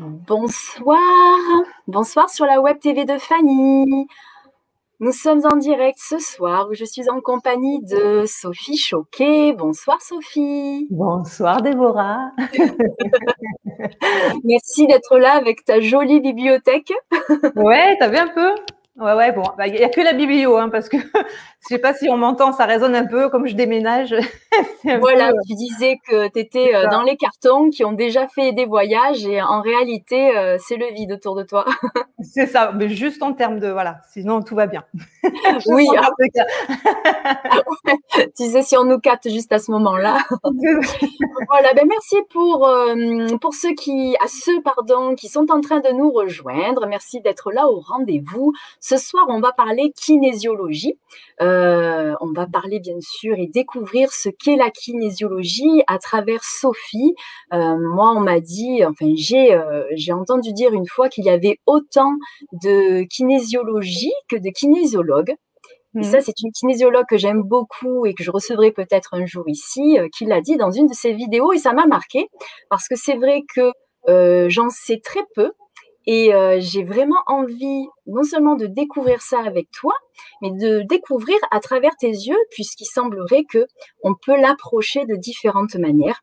Bonsoir, bonsoir sur la web TV de Fanny. Nous sommes en direct ce soir où je suis en compagnie de Sophie Choquet. Bonsoir Sophie. Bonsoir Déborah. Merci d'être là avec ta jolie bibliothèque. ouais, t'as vu un peu? Ouais, ouais, bon, bah, il n'y a que la biblio, hein, parce que je sais pas si on m'entend, ça résonne un peu comme je déménage. voilà, tu disais que tu étais euh, dans les cartons qui ont déjà fait des voyages et en réalité, euh, c'est le vide autour de toi. c'est ça, mais juste en termes de, voilà, sinon tout va bien. oui. tu disais si on nous capte juste à ce moment-là. voilà, ben merci pour, euh, pour ceux qui, à ceux, pardon, qui sont en train de nous rejoindre. Merci d'être là au rendez-vous. Ce soir, on va parler kinésiologie. Euh, on va parler bien sûr et découvrir ce qu'est la kinésiologie à travers Sophie. Euh, moi, on m'a dit, enfin j'ai euh, j'ai entendu dire une fois qu'il y avait autant de kinésiologie que de kinésiologues. Et ça, mmh. c'est une kinésiologue que j'aime beaucoup et que je recevrai peut-être un jour ici, qui l'a dit dans une de ses vidéos et ça m'a marqué parce que c'est vrai que j'en sais très peu et euh, j'ai vraiment envie non seulement de découvrir ça avec toi, mais de découvrir à travers tes yeux, puisqu'il semblerait que on peut l'approcher de différentes manières.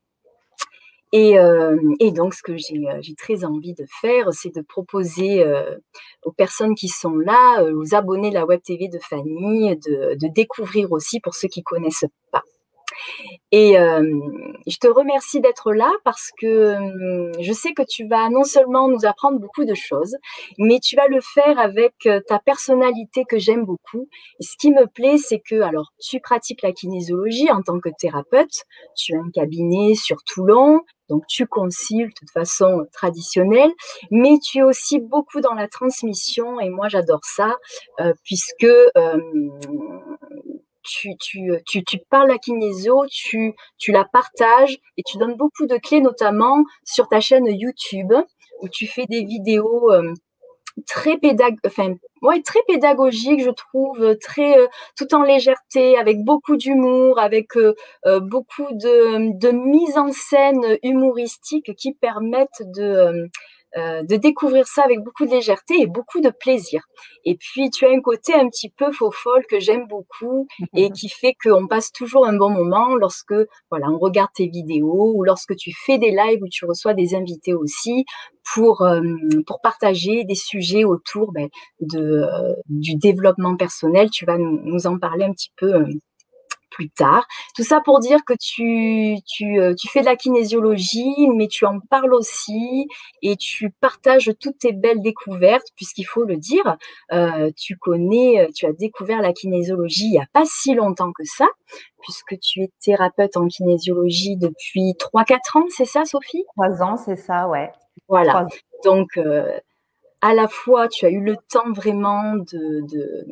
Et, euh, donc, ce que euh, j'ai très envie de faire, c'est de proposer aux personnes qui sont là, aux abonnés de la Web TV de Fanny, de, de découvrir aussi pour ceux qui connaissent pas. Et euh, je te remercie d'être là parce que euh, je sais que tu vas non seulement nous apprendre beaucoup de choses, mais tu vas le faire avec euh, ta personnalité que j'aime beaucoup. Ce qui me plaît, c'est que, alors, tu pratiques la kinésiologie en tant que thérapeute, tu as un cabinet sur Toulon, donc tu consultes de façon traditionnelle, mais tu es aussi beaucoup dans la transmission et moi j'adore ça puisque tu, tu, euh, tu, tu parles la kinésio, tu, tu la partages et tu donnes beaucoup de clés, notamment sur ta chaîne YouTube, où tu fais des vidéos euh, très pédag ouais, très pédagogiques, je trouve, très euh, tout en légèreté, avec beaucoup d'humour, avec beaucoup de, de mise en scène humoristique qui permettent de euh, de découvrir ça avec beaucoup de légèreté et beaucoup de plaisir. Et puis, tu as un côté un petit peu faux folle que j'aime beaucoup et qui fait qu'on passe toujours un bon moment lorsque, voilà, on regarde tes vidéos ou lorsque tu fais des lives où tu reçois des invités aussi pour, euh, pour partager des sujets autour ben, de, euh, du développement personnel. Tu vas nous, nous en parler un petit peu plus tard. Tout ça pour dire que tu, tu, euh, tu fais de la kinésiologie, mais tu en parles aussi et tu partages toutes tes belles découvertes, puisqu'il faut le dire, euh, tu connais, euh, tu as découvert la kinésiologie il n'y a pas si longtemps que ça, puisque tu es thérapeute en kinésiologie depuis 3-4 ans, c'est ça, Sophie? 3 ans, c'est ça, ouais. Voilà. Donc, à la fois, tu as eu le temps vraiment de, de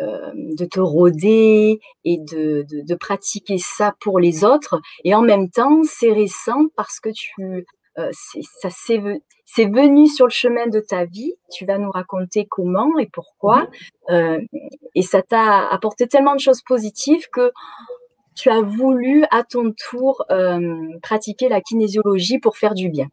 euh, de te rôder et de, de, pratiquer ça pour les autres. Et en même temps, c'est récent parce que tu, euh, ça c'est venu sur le chemin de ta vie. Tu vas nous raconter comment et pourquoi. Euh, et ça t'a apporté tellement de choses positives que tu as voulu à ton tour pratiquer la kinésiologie pour faire du bien.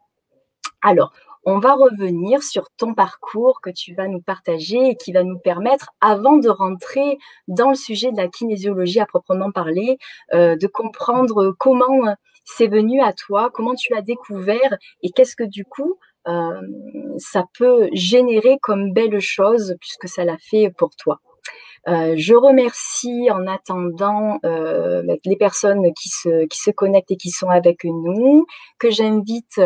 Alors, on va revenir sur ton parcours que tu vas nous partager et qui va nous permettre, avant de rentrer dans le sujet de la kinésiologie à proprement parler, euh, de comprendre comment euh, c'est venu à toi, comment tu l'as découvert et qu'est-ce que du coup euh, ça peut générer comme belle chose puisque ça l'a fait pour toi. je remercie en attendant les personnes qui se, qui se connectent et qui sont avec nous, que j'invite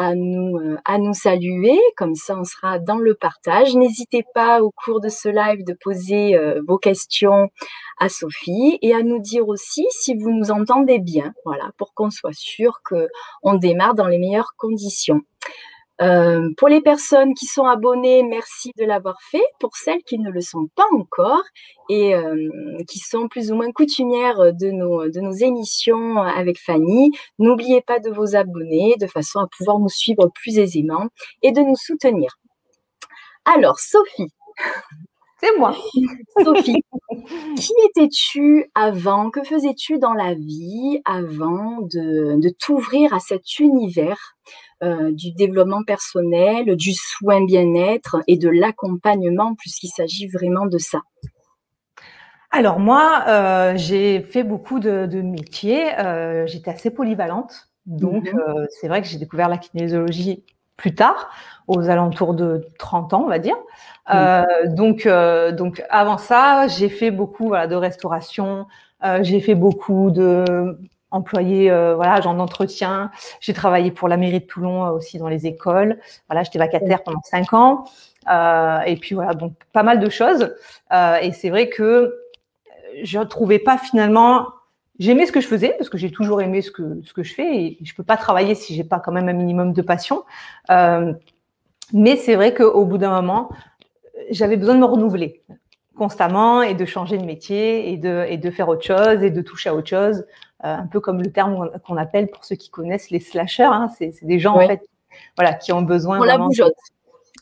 à nous, euh, à nous saluer, comme ça on sera dans le partage. N'hésitez pas au cours de ce live de poser euh, vos questions à Sophie et à nous dire aussi si vous nous entendez bien, voilà, pour qu'on soit sûr que on démarre dans les meilleures conditions. Euh, pour les personnes qui sont abonnées, merci de l'avoir fait. Pour celles qui ne le sont pas encore et euh, qui sont plus ou moins coutumières de nos, de nos émissions avec Fanny, n'oubliez pas de vous abonner de façon à pouvoir nous suivre plus aisément et de nous soutenir. Alors, Sophie. C'est moi. Sophie, qui étais-tu avant? Que faisais-tu dans la vie avant de, t'ouvrir à cet univers euh, du développement personnel, du soin bien-être et de l'accompagnement, puisqu'il s'agit vraiment de ça? Alors moi, euh, j'ai fait beaucoup de, métiers. Euh, j'étais assez polyvalente. Donc, mhm. c'est vrai que j'ai découvert la kinésiologie plus tard, aux alentours de 30 ans, on va dire. Euh, donc, euh, donc avant ça, j'ai fait beaucoup voilà, de restauration, euh, j'ai fait beaucoup de employés, voilà, genre d'entretien. J'ai travaillé pour la mairie de Toulon aussi dans les écoles. Voilà, j'étais vacataire pendant cinq ans. et puis voilà, donc pas mal de choses. et c'est vrai que je ne trouvais pas finalement J'aimais ce que je faisais parce que j'ai toujours aimé ce que, ce que je fais et je peux pas travailler si j'ai pas quand même un minimum de passion. Euh, mais c'est vrai qu'au bout d'un moment, j'avais besoin de me renouveler constamment et de changer de métier et de, et de faire autre chose et de toucher à autre chose. Euh, un peu comme le terme qu'on appelle pour ceux qui connaissent les slashers. Hein, c'est des gens en fait, voilà, qui ont besoin. On la bougeotte.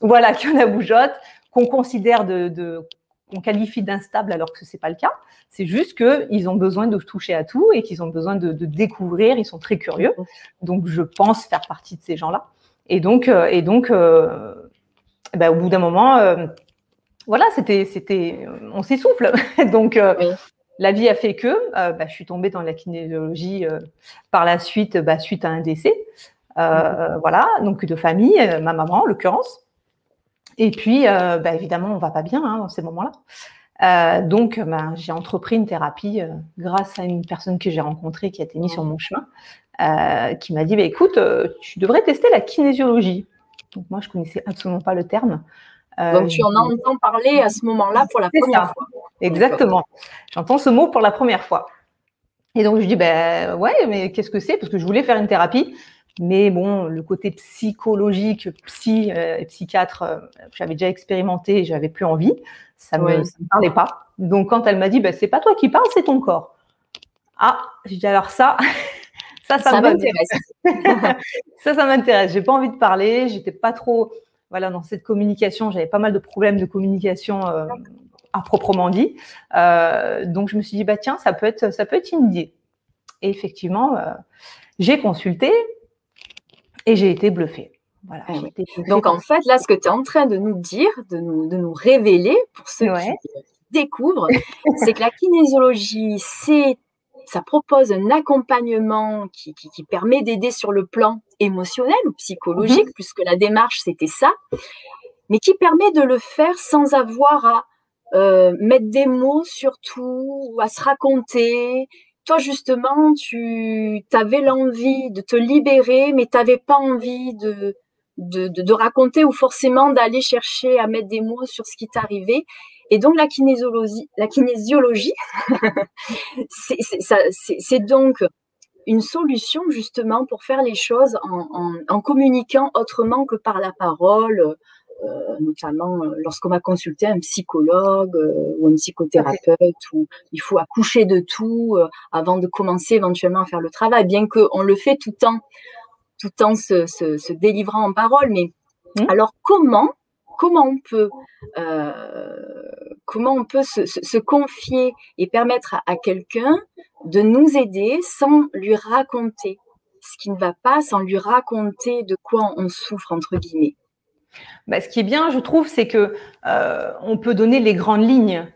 Voilà, qui ont la bougeotte, qu'on considère de, de qu'on qualifie d'instable alors que ce n'est pas le cas. C'est juste qu'ils ont besoin de toucher à tout et qu'ils ont besoin de, découvrir. Ils sont très curieux. Donc, je pense faire partie de ces gens-là. Et donc, euh, et donc euh, ben, au bout d'un moment, euh, voilà, c'était, c'était, on s'essouffle. donc, la vie a fait que ben, je suis tombée dans la kinésiologie par la suite, ben, suite à un décès. Voilà, donc de famille, ma maman en l'occurrence. Et puis, euh, bah, évidemment, on va pas bien hein, dans ces moments-là. Euh, donc, bah, j'ai entrepris une thérapie euh, grâce à une personne que j'ai rencontrée qui a été mise sur mon chemin, qui m'a dit bah, écoute, tu devrais tester la kinésiologie. Donc, moi, je connaissais absolument pas le terme. donc, tu en entends parler à ce moment-là pour la première fois. Exactement. J'entends ce mot pour la première fois. Et donc, je dis ben ouais, mais qu'est-ce que c'est? Parce que je voulais faire une thérapie. Mais bon, le côté psychologique, psy euh, et psychiatre, euh, j'avais déjà expérimenté et j'avais plus envie. Ça ne me, parlait pas. Donc, quand elle m'a dit, bah, c'est pas toi qui parles, c'est ton corps. Ah, j'ai dit alors ça, ça, ça, m'intéresse. ça, ça m'intéresse. J'ai pas envie de parler. J'étais pas trop, voilà, dans cette communication. J'avais pas mal de problèmes de communication euh, à proprement dit. donc, je me suis dit, bah tiens, ça peut être, ça peut être une idée. Et effectivement, j'ai consulté et j'ai été bluffée. Voilà, ah Donc en fait, là, ce que tu es en train de nous dire, de nous, de nous révéler pour ceux qui découvrent, c'est que la kinésiologie, c'est ça propose un accompagnement qui, qui, permet d'aider sur le plan émotionnel ou psychologique, mhm. puisque la démarche, c'était ça, mais qui permet de le faire sans avoir à euh, mettre des mots sur tout, à se raconter, toi justement, tu avais l'envie de te libérer, mais tu n'avais pas envie de, de, raconter ou forcément d'aller chercher à mettre des mots sur ce qui t'arrivait. Et donc la kinésiologie, la kinésiologie, c'est donc une solution justement pour faire les choses en, communiquant autrement que par la parole, notamment euh, lorsqu'on va consulter un psychologue euh, ou un psychothérapeute, où il faut accoucher de tout avant de commencer éventuellement à faire le travail, bien qu'on le fait tout en, tout en se, se, délivrant en parole. Mais mmh. alors comment comment on peut, comment on peut se, se, confier et permettre à, quelqu'un de nous aider sans lui raconter ce qui ne va pas, sans lui raconter de quoi on souffre, entre guillemets? Bah, ce qui est bien, je trouve, c'est que euh, on peut donner les grandes lignes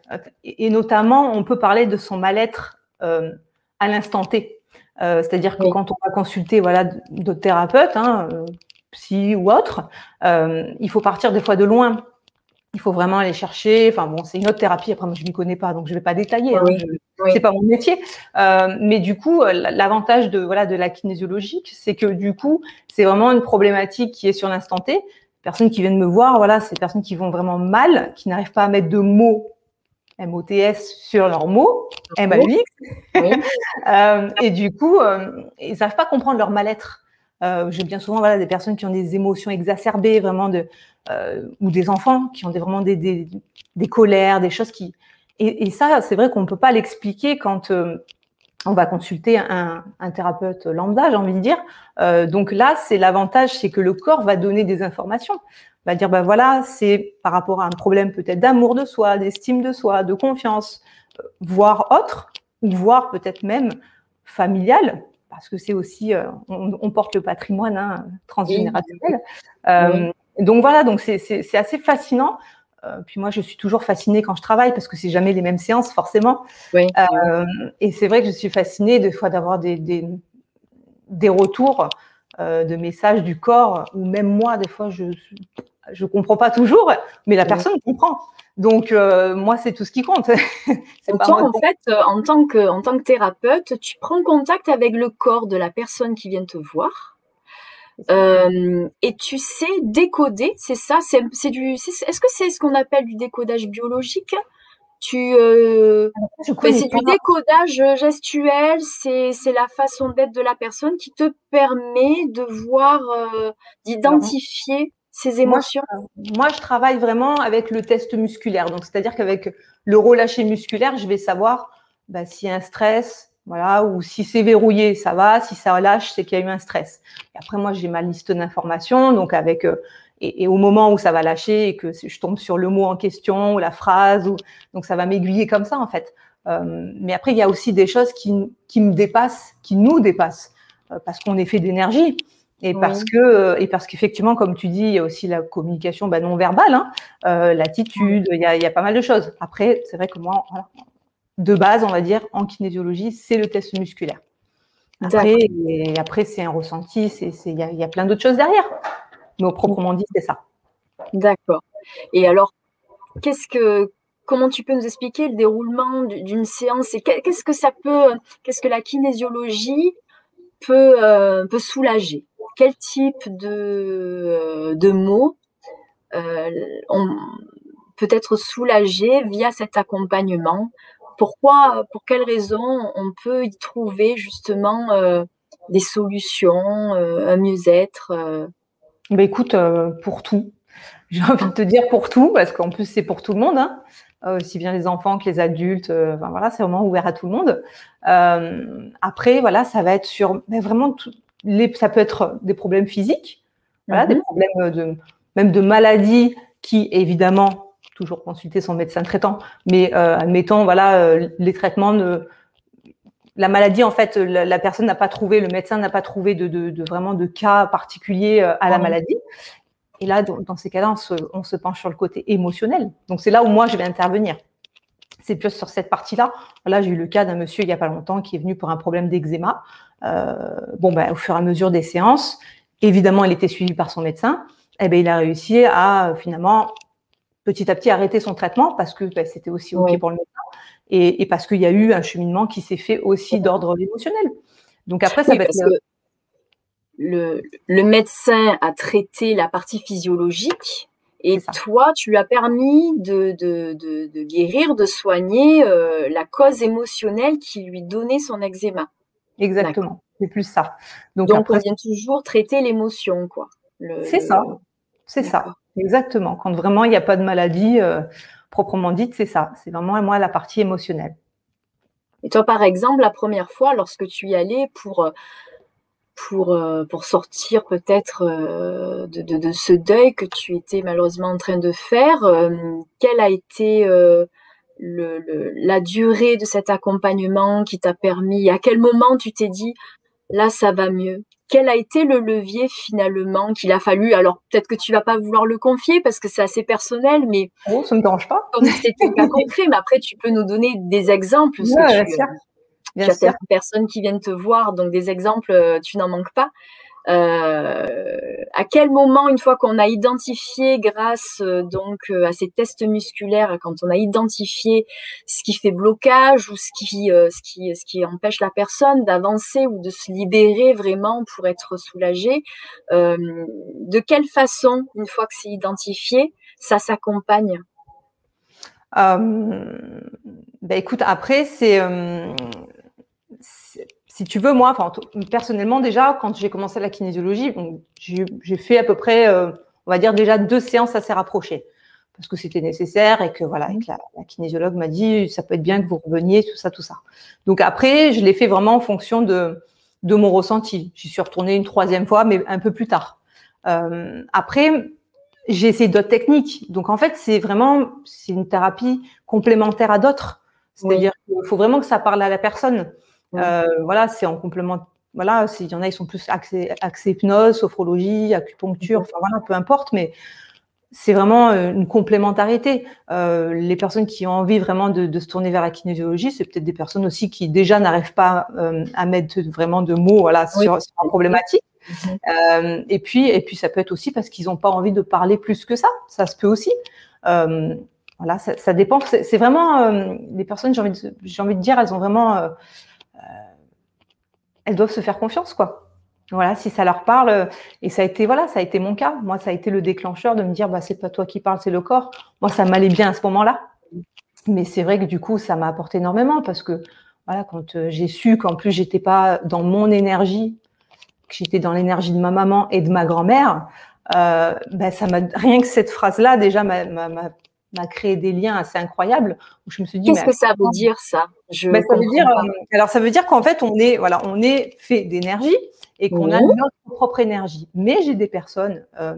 et, notamment on peut parler de son mal-être euh, à l'instant T. Euh, c'est-à-dire que quand on va consulter voilà d'autres thérapeutes, hein, psy ou autres, il faut partir des fois de loin. Il faut vraiment aller chercher. Enfin bon, c'est une autre thérapie. Après, moi, je m'y connais pas, donc je vais pas détailler. Hein, c'est pas mon métier. mais du coup, l'avantage de voilà de la kinésiologique, c'est que du coup, c'est vraiment une problématique qui est sur l'instant T personnes qui viennent me voir, voilà, c'est des personnes qui vont vraiment mal, qui n'arrivent pas à mettre de mots MOTS sur leurs mots, MAUX. euh, et du coup, euh, ils n'arrivent pas à comprendre leur mal-être. Euh, J'ai bien souvent voilà, des personnes qui ont des émotions exacerbées, vraiment, de, euh, ou des enfants qui ont des, vraiment des, des, des colères, des choses qui. Et, et ça, c'est vrai qu'on ne peut pas l'expliquer quand on va consulter un, thérapeute lambda, j'ai envie de dire. Euh, donc là, c'est l'avantage, c'est que le corps va donner des informations. va dire, ben voilà, c'est par rapport à un problème peut-être d'amour de soi, d'estime de soi, de confiance, euh, voire autre, ou voire peut-être même familial, parce que c'est aussi, euh, on, porte le patrimoine hein, transgénérationnel. Donc voilà, donc c'est assez fascinant. Puis moi, je suis toujours fascinée quand je travaille parce que c'est jamais les mêmes séances, forcément. et c'est vrai que je suis fascinée des fois d'avoir des, des, des, retours de messages du corps, ou même moi, des fois, je je comprends pas toujours, mais la personne comprend. Donc euh, moi, c'est tout ce qui compte. en, en fait, euh, en tant que en tant que thérapeute, tu prends contact avec le corps de la personne qui vient te voir. Euh, et tu sais décoder, c'est ça, c'est du, est-ce que c'est ce qu'on appelle du décodage biologique? Tu, ben, c'est du décodage gestuel, c'est la façon d'être de la personne qui te permet de voir, d'identifier ces émotions. moi, je travaille vraiment avec le test musculaire. Donc, c'est-à-dire qu'avec le relâché musculaire, je vais savoir bah, s'il y a un stress, voilà, ou si c'est verrouillé, ça va. Si ça relâche, c'est qu'il y a eu un stress. Et après, moi, j'ai ma liste d'informations. Donc, avec euh, et, au moment où ça va lâcher et que je tombe sur le mot en question ou la phrase, ou, donc ça va m'aiguiller comme ça en fait. Euh, mais après, il y a aussi des choses qui, qui me dépassent, qui nous dépassent, euh, parce qu'on est fait d'énergie. Et parce que, et parce qu'effectivement, comme tu dis, il y a aussi la communication bah, non verbale, hein, euh, l'attitude, il y, a, il y, a, pas mal de choses. Après, c'est vrai que moi, de base, on va dire, en kinésiologie, c'est le test musculaire. Après, et après c'est un ressenti, il y, a, y a plein d'autres choses derrière. Mais au proprement dit, c'est ça. D'accord. Et alors, qu'est-ce que, comment tu peux nous expliquer le déroulement d'une séance et qu'est-ce que ça peut, qu'est-ce que la kinésiologie peut, euh, peut soulager? Quel type de, euh, de mots euh, on peut être soulagé via cet accompagnement Pourquoi, pour quelles raisons on peut y trouver justement euh, des solutions, un mieux-être bah écoute, pour tout. J'ai envie de te dire pour tout, parce qu'en plus c'est pour tout le monde, hein. aussi bien les enfants que les adultes. Enfin, voilà, c'est vraiment ouvert à tout le monde. après, voilà, ça va être sur mais vraiment tout, ça peut être des problèmes physiques, voilà, des mhm. problèmes de, même de maladies qui, évidemment, toujours consulter son médecin traitant, mais euh, admettons, voilà, euh, les traitements de la maladie, en fait, la, personne n'a pas trouvé, le médecin n'a pas trouvé de, de, vraiment de cas particulier euh, à la maladie. Et là, dans, ces cas-là, on se, on se, penche sur le côté émotionnel. Donc, c'est là où moi, je vais intervenir. C'est plus sur cette partie-là. Là, j'ai eu le cas d'un monsieur il n'y a pas longtemps qui est venu pour un problème d'eczéma. Euh, bon, ben, au fur et à mesure des séances, évidemment, il était suivi par son médecin. Et eh ben, il a réussi à finalement petit à petit arrêter son traitement parce que ben, c'était aussi ok pour le médecin et, parce qu'il y a eu un cheminement qui s'est fait aussi d'ordre émotionnel. Donc après, ça va être le, le, médecin a traité la partie physiologique et toi, tu lui as permis de, de, de, guérir, de soigner euh, la cause émotionnelle qui lui donnait son eczéma. Exactement. C'est plus ça. Donc, on vient toujours traiter l'émotion, quoi. C'est ça. C'est ça. Exactement. Quand vraiment il n'y a pas de maladie euh, proprement dite, c'est ça. C'est vraiment moi la partie émotionnelle. Et toi, par exemple, la première fois, lorsque tu y allais pour pour, euh, pour sortir peut-être euh, de, de, ce deuil que tu étais malheureusement en train de faire, quelle a été le, la durée de cet accompagnement qui t'a permis? À quel moment tu t'es dit là ça va mieux? Quel a été le levier finalement qu'il a fallu? Alors peut-être que tu vas pas vouloir le confier parce que c'est assez personnel, mais oh, ça me dérange pas. C'était pas concret, mais après tu peux nous donner des exemples. Ouais, tu, bien tu as personnes qui viennent te voir, donc des exemples, euh, tu n'en manques pas. Euh, à quel moment, une fois qu'on a identifié, grâce euh, donc euh, à ces tests musculaires, quand on a identifié ce qui fait blocage ou ce qui, ce qui, ce qui empêche la personne d'avancer ou de se libérer vraiment pour être soulagée, de quelle façon, une fois que c'est identifié, ça s'accompagne? Ben écoute, après, c'est si tu veux, moi, enfin, personnellement, déjà, quand j'ai commencé la kinésiologie, j'ai fait à peu près, euh, on va dire déjà deux séances assez rapprochées parce que c'était nécessaire et que voilà, et la, kinésiologue m'a dit ça peut être bien que vous reveniez, tout ça, tout ça. Donc après, je l'ai fait vraiment en fonction de, de mon ressenti. J'y suis retournée une troisième fois, mais un peu plus tard. Euh, après, j'ai essayé d'autres techniques. Donc en fait, c'est vraiment c'est une thérapie complémentaire à d'autres. C'est-à-dire qu'il faut vraiment que ça parle à la personne. Euh, voilà, c'est en complément. Voilà, s'il y en a, ils sont plus axés, hypnose, sophrologie, acupuncture, enfin voilà, peu importe, mais c'est vraiment euh, une complémentarité. Euh, les personnes qui ont envie vraiment de, se tourner vers la kinésiologie, c'est peut-être des personnes aussi qui déjà n'arrivent pas à mettre vraiment de mots voilà, sur, sur la problématique. Mhm. et puis, et puis, ça peut être aussi parce qu'ils n'ont pas envie de parler plus que ça. Ça se peut aussi. voilà, ça, ça dépend. C'est vraiment les personnes. J'ai envie, de, envie de dire, elles ont vraiment elles doivent se faire confiance, quoi. Voilà, si ça leur parle, et ça a été voilà, ça a été mon cas. Moi, ça a été le déclencheur de me dire, bah c'est pas toi qui parles, c'est le corps. Moi, ça m'allait bien à ce moment-là. Mais c'est vrai que du coup, ça m'a apporté énormément parce que voilà, quand euh, j'ai su qu'en plus j'étais pas dans mon énergie, que j'étais dans l'énergie de ma maman et de ma grand-mère, euh, ben ça m'a rien que cette phrase-là déjà m'a créé des liens assez incroyables où je me suis dit qu'est-ce que ça veut dire ça? Je ben, ça veut dire euh, alors ça veut dire qu'en fait on est voilà on est fait d'énergie et qu'on a notre propre énergie. Mais j'ai des personnes euh,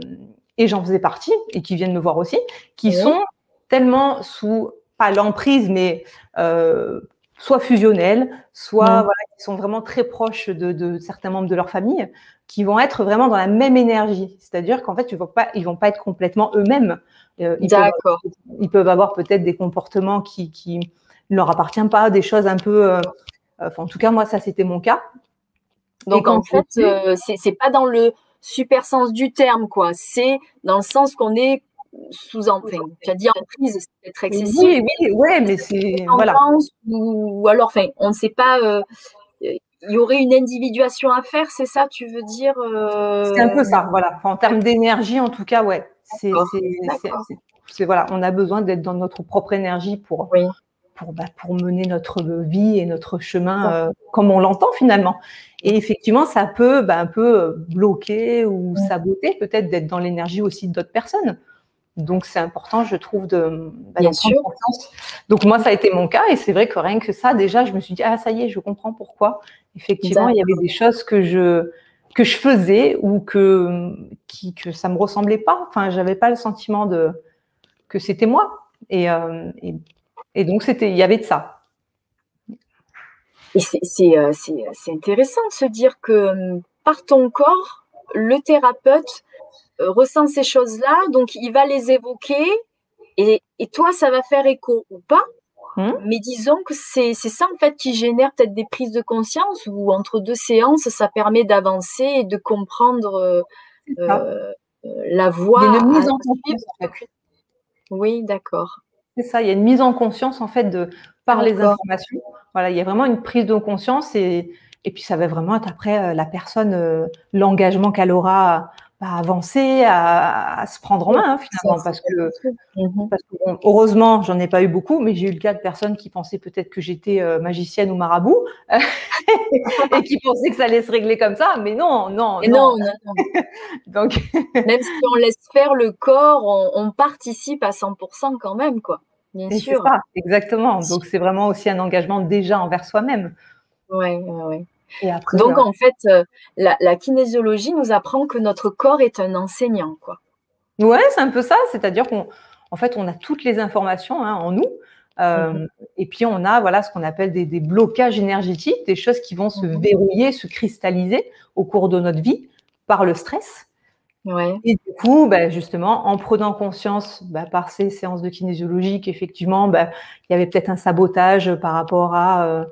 et j'en faisais partie et qui viennent me voir aussi qui sont tellement sous pas l'emprise mais euh, soit fusionnelles soit voilà qui sont vraiment très proches de, de, certains membres de leur famille qui vont être vraiment dans la même énergie c'est-à-dire qu'en fait ils vont pas ils vont pas être complètement eux-mêmes euh, D'accord. Ils peuvent avoir peut-être des comportements qui, qui ne leur appartiennent pas, des choses un peu. Euh, en tout cas, moi, ça, c'était mon cas. Donc, en fait, euh, c'est pas dans le super sens du terme, quoi. C'est dans le sens qu'on est sous en tu as dit en prise, c'est peut-être excessif. Oui, oui, ouais, mais c'est voilà. Ou, alors, enfin, on ne sait pas. il y aurait une individuation à faire, c'est ça, tu veux dire C'est un peu ça, voilà. en termes d'énergie, en tout cas, ouais. C'est voilà, on a besoin d'être dans notre propre énergie pour pour, bah, pour mener notre vie et notre chemin euh, comme on l'entend finalement. Et effectivement, ça peut bah, un peu euh, bloquer ou saboter peut-être d'être dans l'énergie aussi d'autres personnes. Donc c'est important, je trouve, de bah, Bien sûr. Donc moi, ça a été mon cas, et c'est vrai que rien que ça, déjà, je me suis dit ah ça y est, je comprends pourquoi. Effectivement, il y avait des choses que je que je faisais ou que qui que ça me ressemblait pas. Enfin, j'avais pas le sentiment de que c'était moi. Et, euh, et, donc c'était, il y avait de ça. Et c'est euh, intéressant de se dire que euh, par ton corps, le thérapeute ressent ces choses-là, donc il va les évoquer, et, et toi, ça va faire écho ou pas. Mmh. Mais disons que c'est ça en fait qui génère peut-être des prises de conscience ou entre deux séances, ça permet d'avancer et de comprendre euh, euh, la voie. Il y a une mise en conscience. Oui, d'accord. C'est ça, il y a une mise en conscience en fait de par les informations. Voilà, il y a vraiment une prise de conscience et, et puis ça va vraiment être après euh, la personne, l'engagement qu'elle aura à avancer, à, se prendre en main hein, finalement, parce que, mmh parce que heureusement, j'en ai pas eu beaucoup, mais j'ai eu le cas de personnes qui pensaient peut-être que j'étais euh, magicienne ou marabout et qui pensaient que ça allait se régler comme ça, mais non, non, non. Donc, même si on laisse faire le corps, on, participe à 100% quand même, quoi. Bien sûr. Ça, exactement. Donc c'est vraiment aussi un engagement déjà envers soi-même. Ouais, Donc, en fait, euh, la, kinésiologie nous apprend que notre corps est un enseignant, quoi. Ouais, c'est un peu ça. C'est-à-dire qu'on en fait, on a toutes les informations hein, en nous. Euh, mhm. Et puis, on a voilà, ce qu'on appelle des, blocages énergétiques, des choses qui vont se mhm. verrouiller, se cristalliser au cours de notre vie par le stress. Ouais. Et du coup, bah, justement, en prenant conscience bah, par ces séances de kinésiologie qu'effectivement, bah, il y avait peut-être un sabotage par rapport à euh,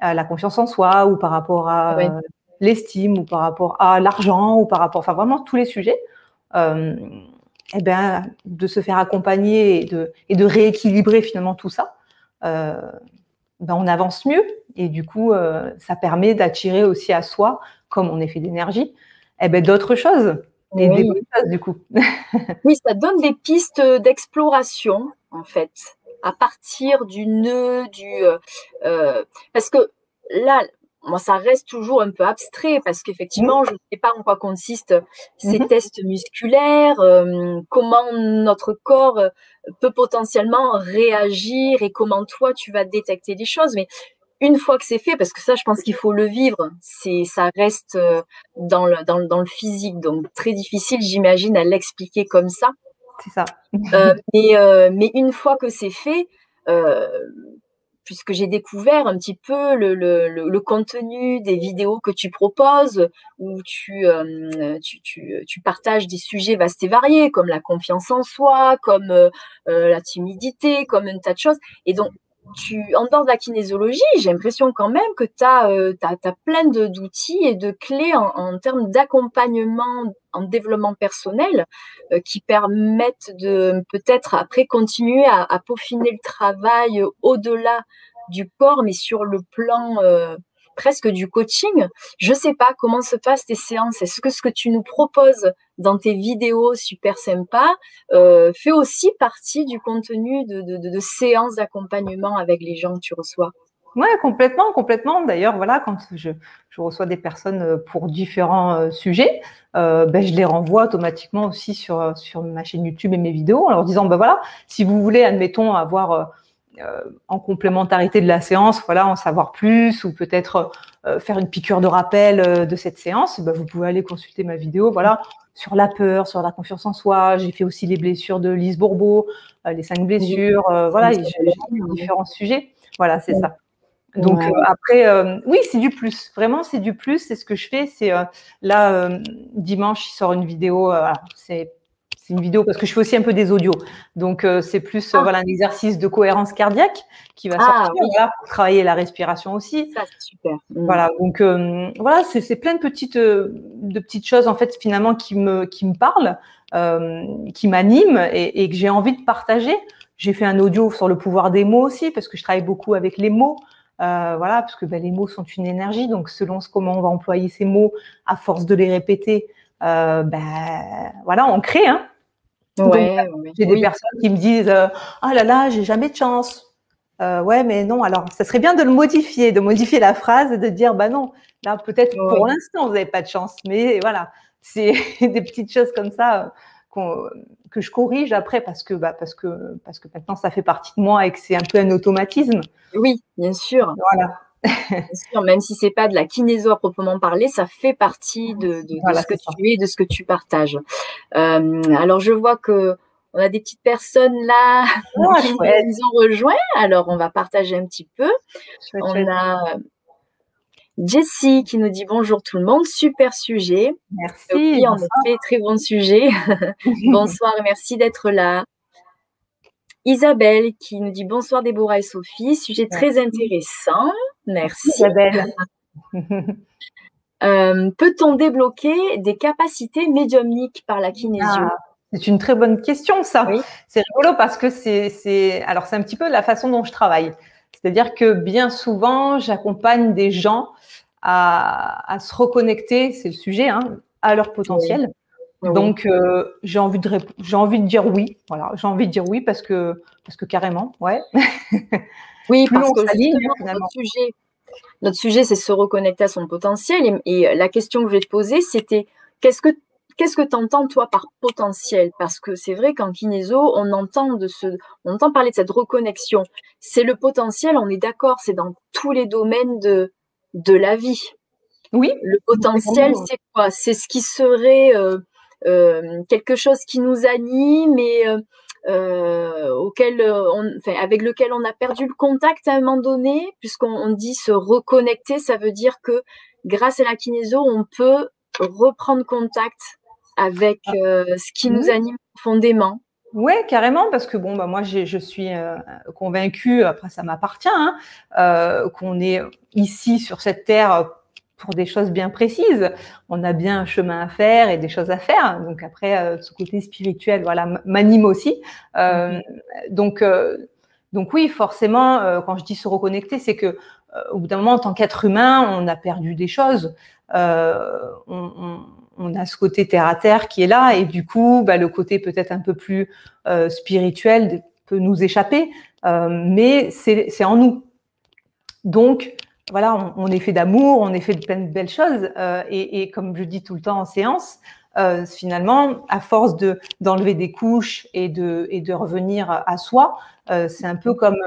à la confiance en soi ou par rapport à euh, l'estime ou par rapport à l'argent ou par rapport, enfin vraiment tous les sujets. Euh, eh ben, de se faire accompagner et de, et de rééquilibrer finalement tout ça, euh, ben on avance mieux et du coup, ça permet d'attirer aussi à soi, comme on est fait d'énergie, eh ben, d'autres choses. Et des choses, du coup. oui, ça donne des pistes d'exploration, en fait à partir du nœud, du euh, euh, parce que là, moi, ça reste toujours un peu abstrait parce qu'effectivement, je ne sais pas en quoi consistent ces mmh tests musculaires, euh, comment notre corps peut potentiellement réagir et comment toi tu vas détecter des choses. Mais une fois que c'est fait, parce que ça, je pense qu'il faut le vivre, c'est ça reste dans le, dans, dans le physique, donc très difficile, j'imagine, à l'expliquer comme ça. C'est ça. mais, une fois que c'est fait, puisque j'ai découvert un petit peu le, contenu des vidéos que tu proposes, où tu, euh, partages des sujets vastes et variés, comme la confiance en soi, comme euh, euh, la timidité, comme un tas de choses. Et donc, tu, en dehors de la kinésiologie, j'ai l'impression quand même que tu as, as, plein d'outils et de clés en, en termes d'accompagnement en développement personnel qui permettent de peut-être après continuer à, à, peaufiner le travail au-delà du corps, mais sur le plan euh, presque du coaching. Je sais pas comment se passent tes séances. Est-ce que ce que tu nous proposes dans tes vidéos super sympas euh, fait aussi partie du contenu de, séances d'accompagnement avec les gens que tu reçois? Oui, complètement, complètement. D'ailleurs, voilà, quand je, reçois des personnes euh, pour différents sujets, ben, je les renvoie automatiquement aussi sur, sur ma chaîne YouTube et mes vidéos en leur disant, ben voilà, si vous voulez, admettons, avoir euh, en complémentarité de la séance, voilà, en savoir plus ou peut-être euh, faire une piqûre de rappel euh, de cette séance, bah, vous pouvez aller consulter ma vidéo, voilà, sur la peur, sur la confiance en soi. J'ai fait aussi les blessures de Lise Bourbeau, les cinq blessures, voilà, j'ai différents sujets. Voilà, c'est ça. Donc après, oui, c'est du plus. Vraiment, c'est du plus. C'est ce que je fais. C'est là dimanche, il sort une vidéo. c'est une vidéo parce que je fais aussi un peu des audios. Donc, euh, c'est plus euh, ah. voilà, un exercice de cohérence cardiaque qui va ah, sortir pour travailler la respiration aussi. Ça, c'est super. Mmh. Voilà, donc euh, voilà, c'est plein de petites, de petites choses en fait finalement qui me, qui me parlent, qui m'animent et, que j'ai envie de partager. J'ai fait un audio sur le pouvoir des mots aussi parce que je travaille beaucoup avec les mots. voilà, parce que ben, les mots sont une énergie, donc selon ce, comment on va employer ces mots, à force de les répéter, ben voilà, on crée. Hein j'ai des personnes qui me disent euh, Ah là là, j'ai jamais de chance. Euh, ouais, mais non, alors ça serait bien de le modifier, de modifier la phrase et de dire Bah non, là peut-être pour l'instant vous n'avez pas de chance, mais voilà, c'est des petites choses comme ça euh, que je corrige après parce que, bah, parce, que, parce que maintenant ça fait partie de moi et que c'est un peu un automatisme. Oui, bien sûr. Voilà sûr, même si c'est pas de la kinéso à proprement parler, ça fait partie de, ce que tu es, de ce que tu partages. Euh, alors je vois que on a des petites personnes là ah, qui nous ont rejoints. Alors on va partager un petit peu. on a Jessie qui nous dit bonjour tout le monde, super sujet. Merci. Oui, en effet, très bon sujet. bonsoir et merci d'être là. Isabelle qui nous dit bonsoir Déborah et Sophie, sujet très intéressant. Merci. Isabelle. Euh, peut-on débloquer des capacités médiumniques par la kinésio ah, C'est une très bonne question, ça. C'est rigolo parce que c'est, alors c'est un petit peu la façon dont je travaille. C'est-à-dire que bien souvent, j'accompagne des gens à, se reconnecter, c'est le sujet, hein, à leur potentiel. Donc euh, j'ai envie de j'ai envie de dire oui, voilà, j'ai envie de dire oui parce que parce que carrément, ouais. Oui, parce que notre sujet, notre sujet, c'est se reconnecter à son potentiel. Et, la question que je vais te poser, c'était qu'est-ce que qu'est-ce que tu entends toi par potentiel? Parce que c'est vrai qu'en kinéso, on entend de ce, on entend parler de cette reconnexion. C'est le potentiel, on est d'accord, c'est dans tous les domaines de de la vie. Oui. Le potentiel, c'est quoi? C'est ce qui serait euh, euh, quelque chose qui nous anime et euh, euh, auquel on, enfin, avec lequel on a perdu le contact à un moment donné, puisqu'on dit se reconnecter, ça veut dire que grâce à la kinésio, on peut reprendre contact avec ah. ce qui nous anime profondément. Oui, carrément, parce que bon, bah, moi, je suis euh, convaincue, après ça m'appartient, hein, euh, qu'on est ici sur cette terre pour des choses bien précises. On a bien un chemin à faire et des choses à faire. Donc après, euh, ce côté spirituel, voilà, m'anime aussi. Euh, mm-hmm. donc, euh, donc oui, forcément, quand je dis se reconnecter, c'est que au bout d'un moment, en tant qu'être humain, on a perdu des choses. On, on, a ce côté terre à terre qui est là, et du coup, bah, le côté peut-être un peu plus spirituel peut nous échapper, mais c'est en nous. Donc, voilà, on, est fait d'amour, on est fait de plein de belles choses. Euh, et, comme je dis tout le temps en séance, euh, finalement, à force de d'enlever des couches et de et de revenir à soi, euh, c'est un peu comme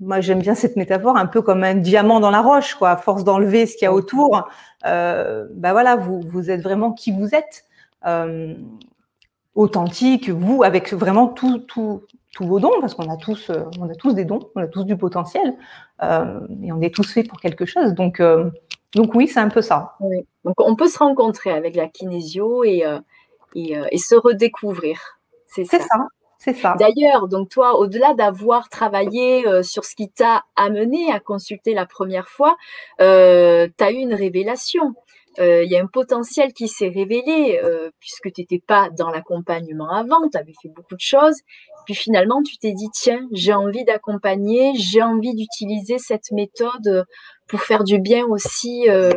moi j'aime bien cette métaphore, un peu comme un diamant dans la roche, quoi. À force d'enlever ce qu'il y a autour, bah voilà, vous vous êtes vraiment qui vous êtes. authentique, vous, avec vraiment tout, tout, tous vos dons, parce qu'on a tous, euh, on a tous des dons, on a tous du potentiel, euh, et on est tous faits pour quelque chose. Donc, euh, donc oui, c'est un peu ça. Donc on peut se rencontrer avec la kinésio et, et, se redécouvrir. C'est ça. C'est ça. D'ailleurs, donc toi, au-delà d'avoir travaillé sur ce qui t'a amené à consulter la première fois, tu as eu une révélation. Il y a un potentiel qui s'est révélé puisque tu n'étais pas dans l'accompagnement avant, tu avais fait beaucoup de choses puis finalement, tu t'es dit, tiens, j'ai envie d'accompagner, j'ai envie d'utiliser cette méthode pour faire du bien aussi euh,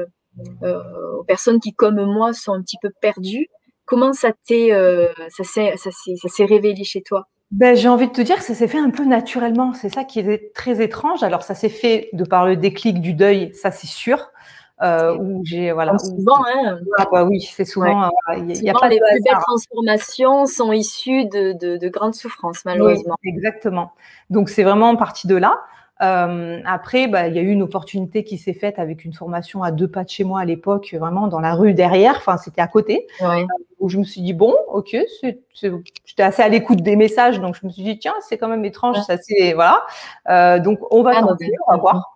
euh, aux personnes qui, comme moi, sont un petit peu perdues. Comment euh, ça s'est révélé chez toi? Ben, j'ai envie de te dire que ça s'est fait un peu naturellement. C'est ça qui est très étrange. Alors, ça s'est fait de par le déclic du deuil, ça c'est sûr euh, où j'ai voilà. souvent, hein. Ah, bah oui, c'est souvent. Il y a, pas les plus belles transformations sont issues de, de, de grandes souffrances, malheureusement. exactement. Donc c'est vraiment parti de là. Euh, après, bah, il y a eu une opportunité qui s'est faite avec une formation à deux pas de chez moi à l'époque, vraiment dans la rue derrière. Enfin, c'était à côté. Ouais. Euh, où je me suis dit bon, ok, j'étais assez à l'écoute des messages, donc je me suis dit tiens, c'est quand même étrange, ça c'est voilà. Euh, donc on va ah, tenter, on va voir.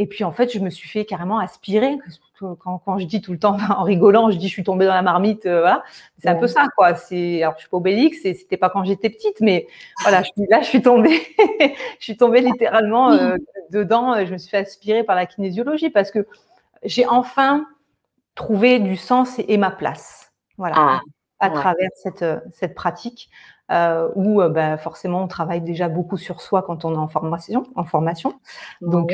Et puis en fait, je me suis fait carrément aspirer. Quand, quand je dis tout le temps en rigolant, je dis je suis tombée dans la marmite, euh, voilà. C'est un peu ça, quoi. C'est alors je suis pas obélix, c'était pas quand j'étais petite, mais voilà, je suis là, je suis tombée, je suis tombée littéralement euh, dedans. Je me suis fait aspirer par la kinésiologie parce que j'ai enfin trouvé du sens et, ma place, voilà, ah, à travers cette cette pratique. Euh, où bah, forcément on travaille déjà beaucoup sur soi quand on est en formation. En formation. Donc,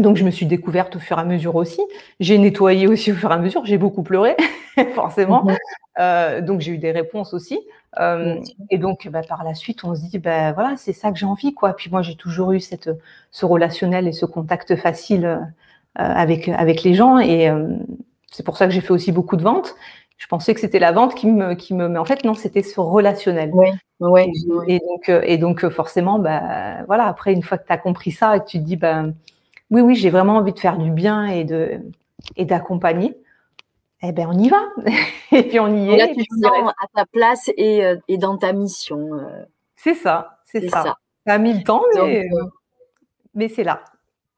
donc, je me suis découverte au fur et à mesure aussi. J'ai nettoyé aussi au fur et à mesure. J'ai beaucoup pleuré, forcément. Mhm. Euh, donc, j'ai eu des réponses aussi. Euh, et donc, bah, par la suite, on se dit, bah, voilà, c'est ça que j'ai envie, quoi. Puis moi, j'ai toujours eu cette, ce relationnel et ce contact facile euh, avec, avec les gens. Et c'est pour ça que j'ai fait aussi beaucoup de ventes. Je pensais que c'était la vente qui me, qui me, mais en fait, non, c'était ce relationnel. Oui, oui. Et, donc, et donc, forcément, bah, voilà, après, une fois que tu as compris ça et que tu te dis, ben, oui, oui, j'ai vraiment envie de faire du bien et de et d'accompagner. Eh ben, on y va. et puis on y est. Là, tu te sens à ta place et, euh, et dans ta mission. Euh. C'est ça, c'est ça. ça. Ça a mis le temps, mais, euh, mais c'est là.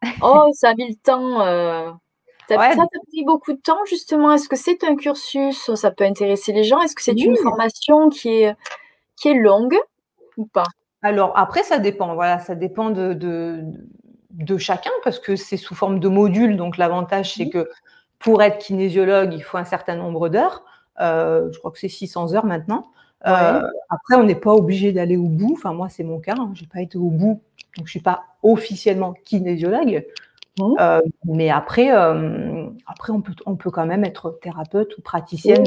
oh, ça a mis le temps. Ça t'a pris beaucoup de temps, justement? Est-ce que c'est un cursus? Ça peut intéresser les gens. Est-ce que c'est une formation qui est, qui est longue ou pas? Alors, après, ça dépend. Voilà, ça dépend de, de de chacun parce que c'est sous forme de module. Donc l'avantage, c'est que pour être kinésiologue, il faut un certain nombre d'heures. Euh, je crois que c'est 600 heures maintenant. Euh, après, on n'est pas obligé d'aller au bout. Enfin, moi, c'est mon cas. Hein. Je n'ai pas été au bout, donc je suis pas officiellement kinésiologue. Mmh. Euh, mais après, après on, peut, on peut quand même être thérapeute ou praticienne.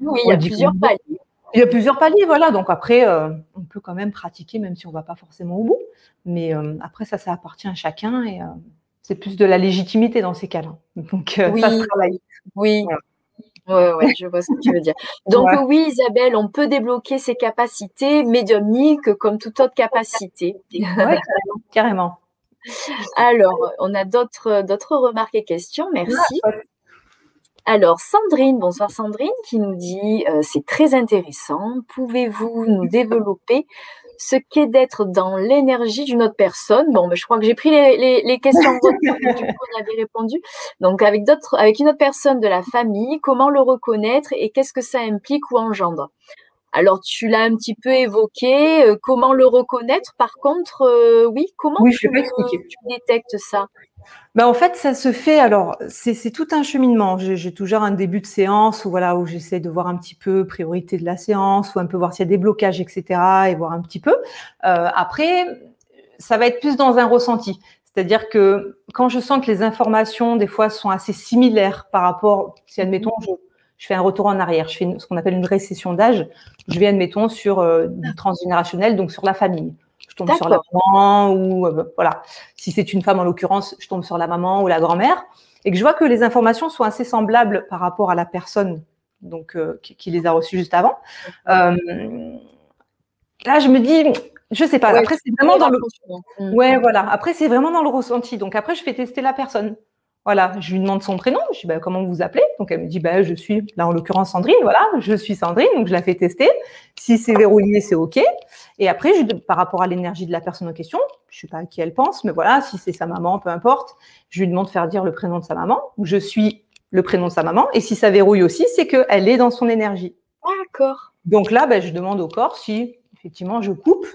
Oui, il y a plusieurs paliers. Il y a plusieurs paliers, voilà. Donc après, euh, on peut quand même pratiquer, même si on ne va pas forcément au bout. Mais euh, après, ça, ça appartient à chacun et euh, c'est plus de la légitimité dans ces cas-là. Donc oui, ça se travaille. Oui. Oui, je vois ce que tu veux dire. Donc oui, Isabelle, on peut débloquer ses capacités médiumniques comme toute autre capacité. carrément. Alors, on a d'autres d'autres remarques et questions. Merci. Alors, Sandrine, bonsoir Sandrine, qui nous dit euh, c'est très intéressant. Pouvez-vous nous développer ce qu'est d'être dans l'énergie d'une autre personne? Bon, ben, je crois que j'ai pris les, questions du coup, on avait répondu. Donc, avec d'autres, avec une autre personne de la famille, comment le reconnaître et qu'est-ce que ça implique ou engendre? Alors, tu l'as un petit peu évoqué. Euh, comment le reconnaître? Par contre, euh, oui, comment tu, tu détectes ça? Ben, en fait, ça se fait. Alors, c'est tout un cheminement. J'ai toujours un début de séance où voilà où j'essaie de voir un petit peu priorité de la séance ou un peu voir s'il y a des blocages, etc. et voir un petit peu. Euh, après, ça va être plus dans un ressenti. C'est-à-dire que quand je sens que les informations des fois sont assez similaires par rapport, si admettons je, je fais un retour en arrière, je fais ce qu'on appelle une récession d'âge, je vais admettons sur euh, du transgénérationnel, donc sur la famille je tombe sur la maman ou euh, voilà. Si c'est une femme en l'occurrence, je tombe sur la maman ou la grand-mère et que je vois que les informations sont assez semblables par rapport à la personne donc euh, qui, les a reçues juste avant. Euh, là, je me dis, je sais pas. après, c'est vraiment dans le. Ouais, voilà. Après, c'est vraiment dans le ressenti. Donc après, je fais tester la personne. Voilà, je lui demande son prénom. Je dis bah, comment vous vous appelez? Donc elle me dit bah, je suis là en l'occurrence Sandrine. Voilà, je suis Sandrine. Donc je la fais tester. Si c'est verrouillé, c'est ok. Et après, je, par rapport à l'énergie de la personne en question, je sais pas à qui elle pense, mais voilà, si c'est sa maman, peu importe, je lui demande de faire dire le prénom de sa maman. Je suis le prénom de sa maman. Et si ça verrouille aussi, c'est qu'elle est dans son énergie. D'accord. Donc là, bah, je demande au corps si effectivement je coupe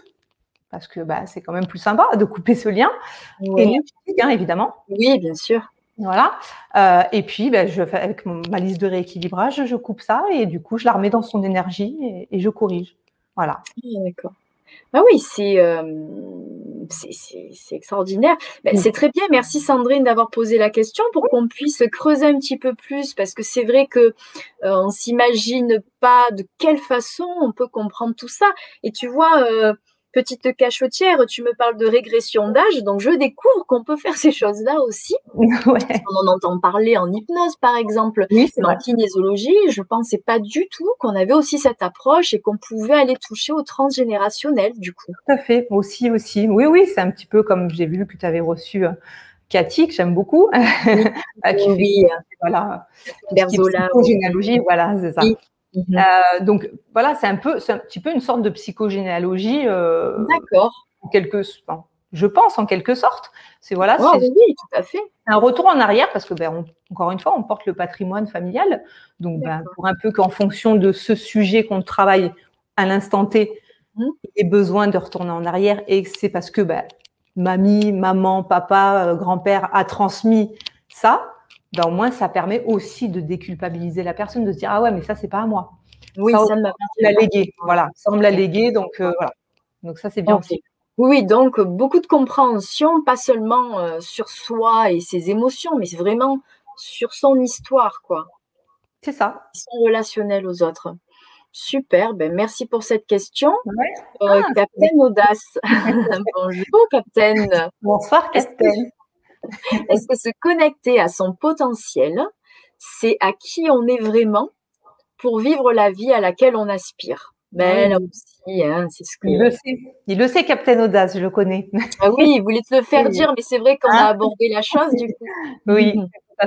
parce que bah, c'est quand même plus sympa de couper ce lien énergétique, hein, évidemment. Oui, bien sûr. Voilà. Euh, et puis, ben, je fais avec ma liste de rééquilibrage, je coupe ça et du coup, je la remets dans son énergie et, je corrige. Voilà. Ah, d'accord. Ah oui, euh, c'est extraordinaire. Ben, c'est très bien. Merci Sandrine d'avoir posé la question pour qu'on puisse creuser un petit peu plus parce que c'est vrai que euh, on s'imagine pas de quelle façon on peut comprendre tout ça. Et tu vois, euh, petite cachotière, tu me parles de régression d'âge, donc je découvre qu'on peut faire ces choses-là aussi. On en entend parler en hypnose, par exemple. Oui, en kinésiologie, je pensais pas du tout qu'on avait aussi cette approche et qu'on pouvait aller toucher au transgénérationnel, du coup. Tout à fait, aussi, aussi. Oui, oui, c'est un petit peu comme j'ai vu que tu avais reçu euh, Cathy, que j'aime beaucoup. Oui, oui. voilà. Berzola. Généalogie, voilà, c'est ça. Mhm. Euh, donc voilà, c'est un peu, c'est un petit peu une sorte de psychogénéalogie. Euh, D'accord. Quelque, je pense en quelque sorte. C'est voilà, oh, c'est oui, tout à fait. Un retour en arrière parce que ben, encore une fois, on porte le patrimoine familial. Donc ben, pour un peu qu'en fonction de ce sujet qu'on travaille à l'instant T, mhm. il ait besoin de retourner en arrière et c'est parce que ben, mamie, maman, papa, euh, grand-père a transmis ça ben, au moins ça permet aussi de déculpabiliser la personne, de se dire ah ouais mais ça c'est pas à moi. Oui, ça, me l'a légué. Voilà, ça me l'a légué, donc euh, voilà. Donc ça c'est bien aussi. Oui, donc beaucoup de compréhension, pas seulement euh, sur soi et ses émotions, mais vraiment sur son histoire, quoi. C'est ça. Son relationnel aux autres. Super, ben merci pour cette question. Euh, ah, Captain Audace. Bonjour, Captain. Bonsoir, Captain. Est-ce que se connecter à son potentiel, c'est à qui on est vraiment pour vivre la vie à laquelle on aspire? Mais là aussi, hein, c'est ce que. Il le sait. Il le sait, Captain Audace, je le connais. Ah oui, il voulait te le faire dire, mais c'est vrai qu'on a ah. abordé la chose du coup. Oui.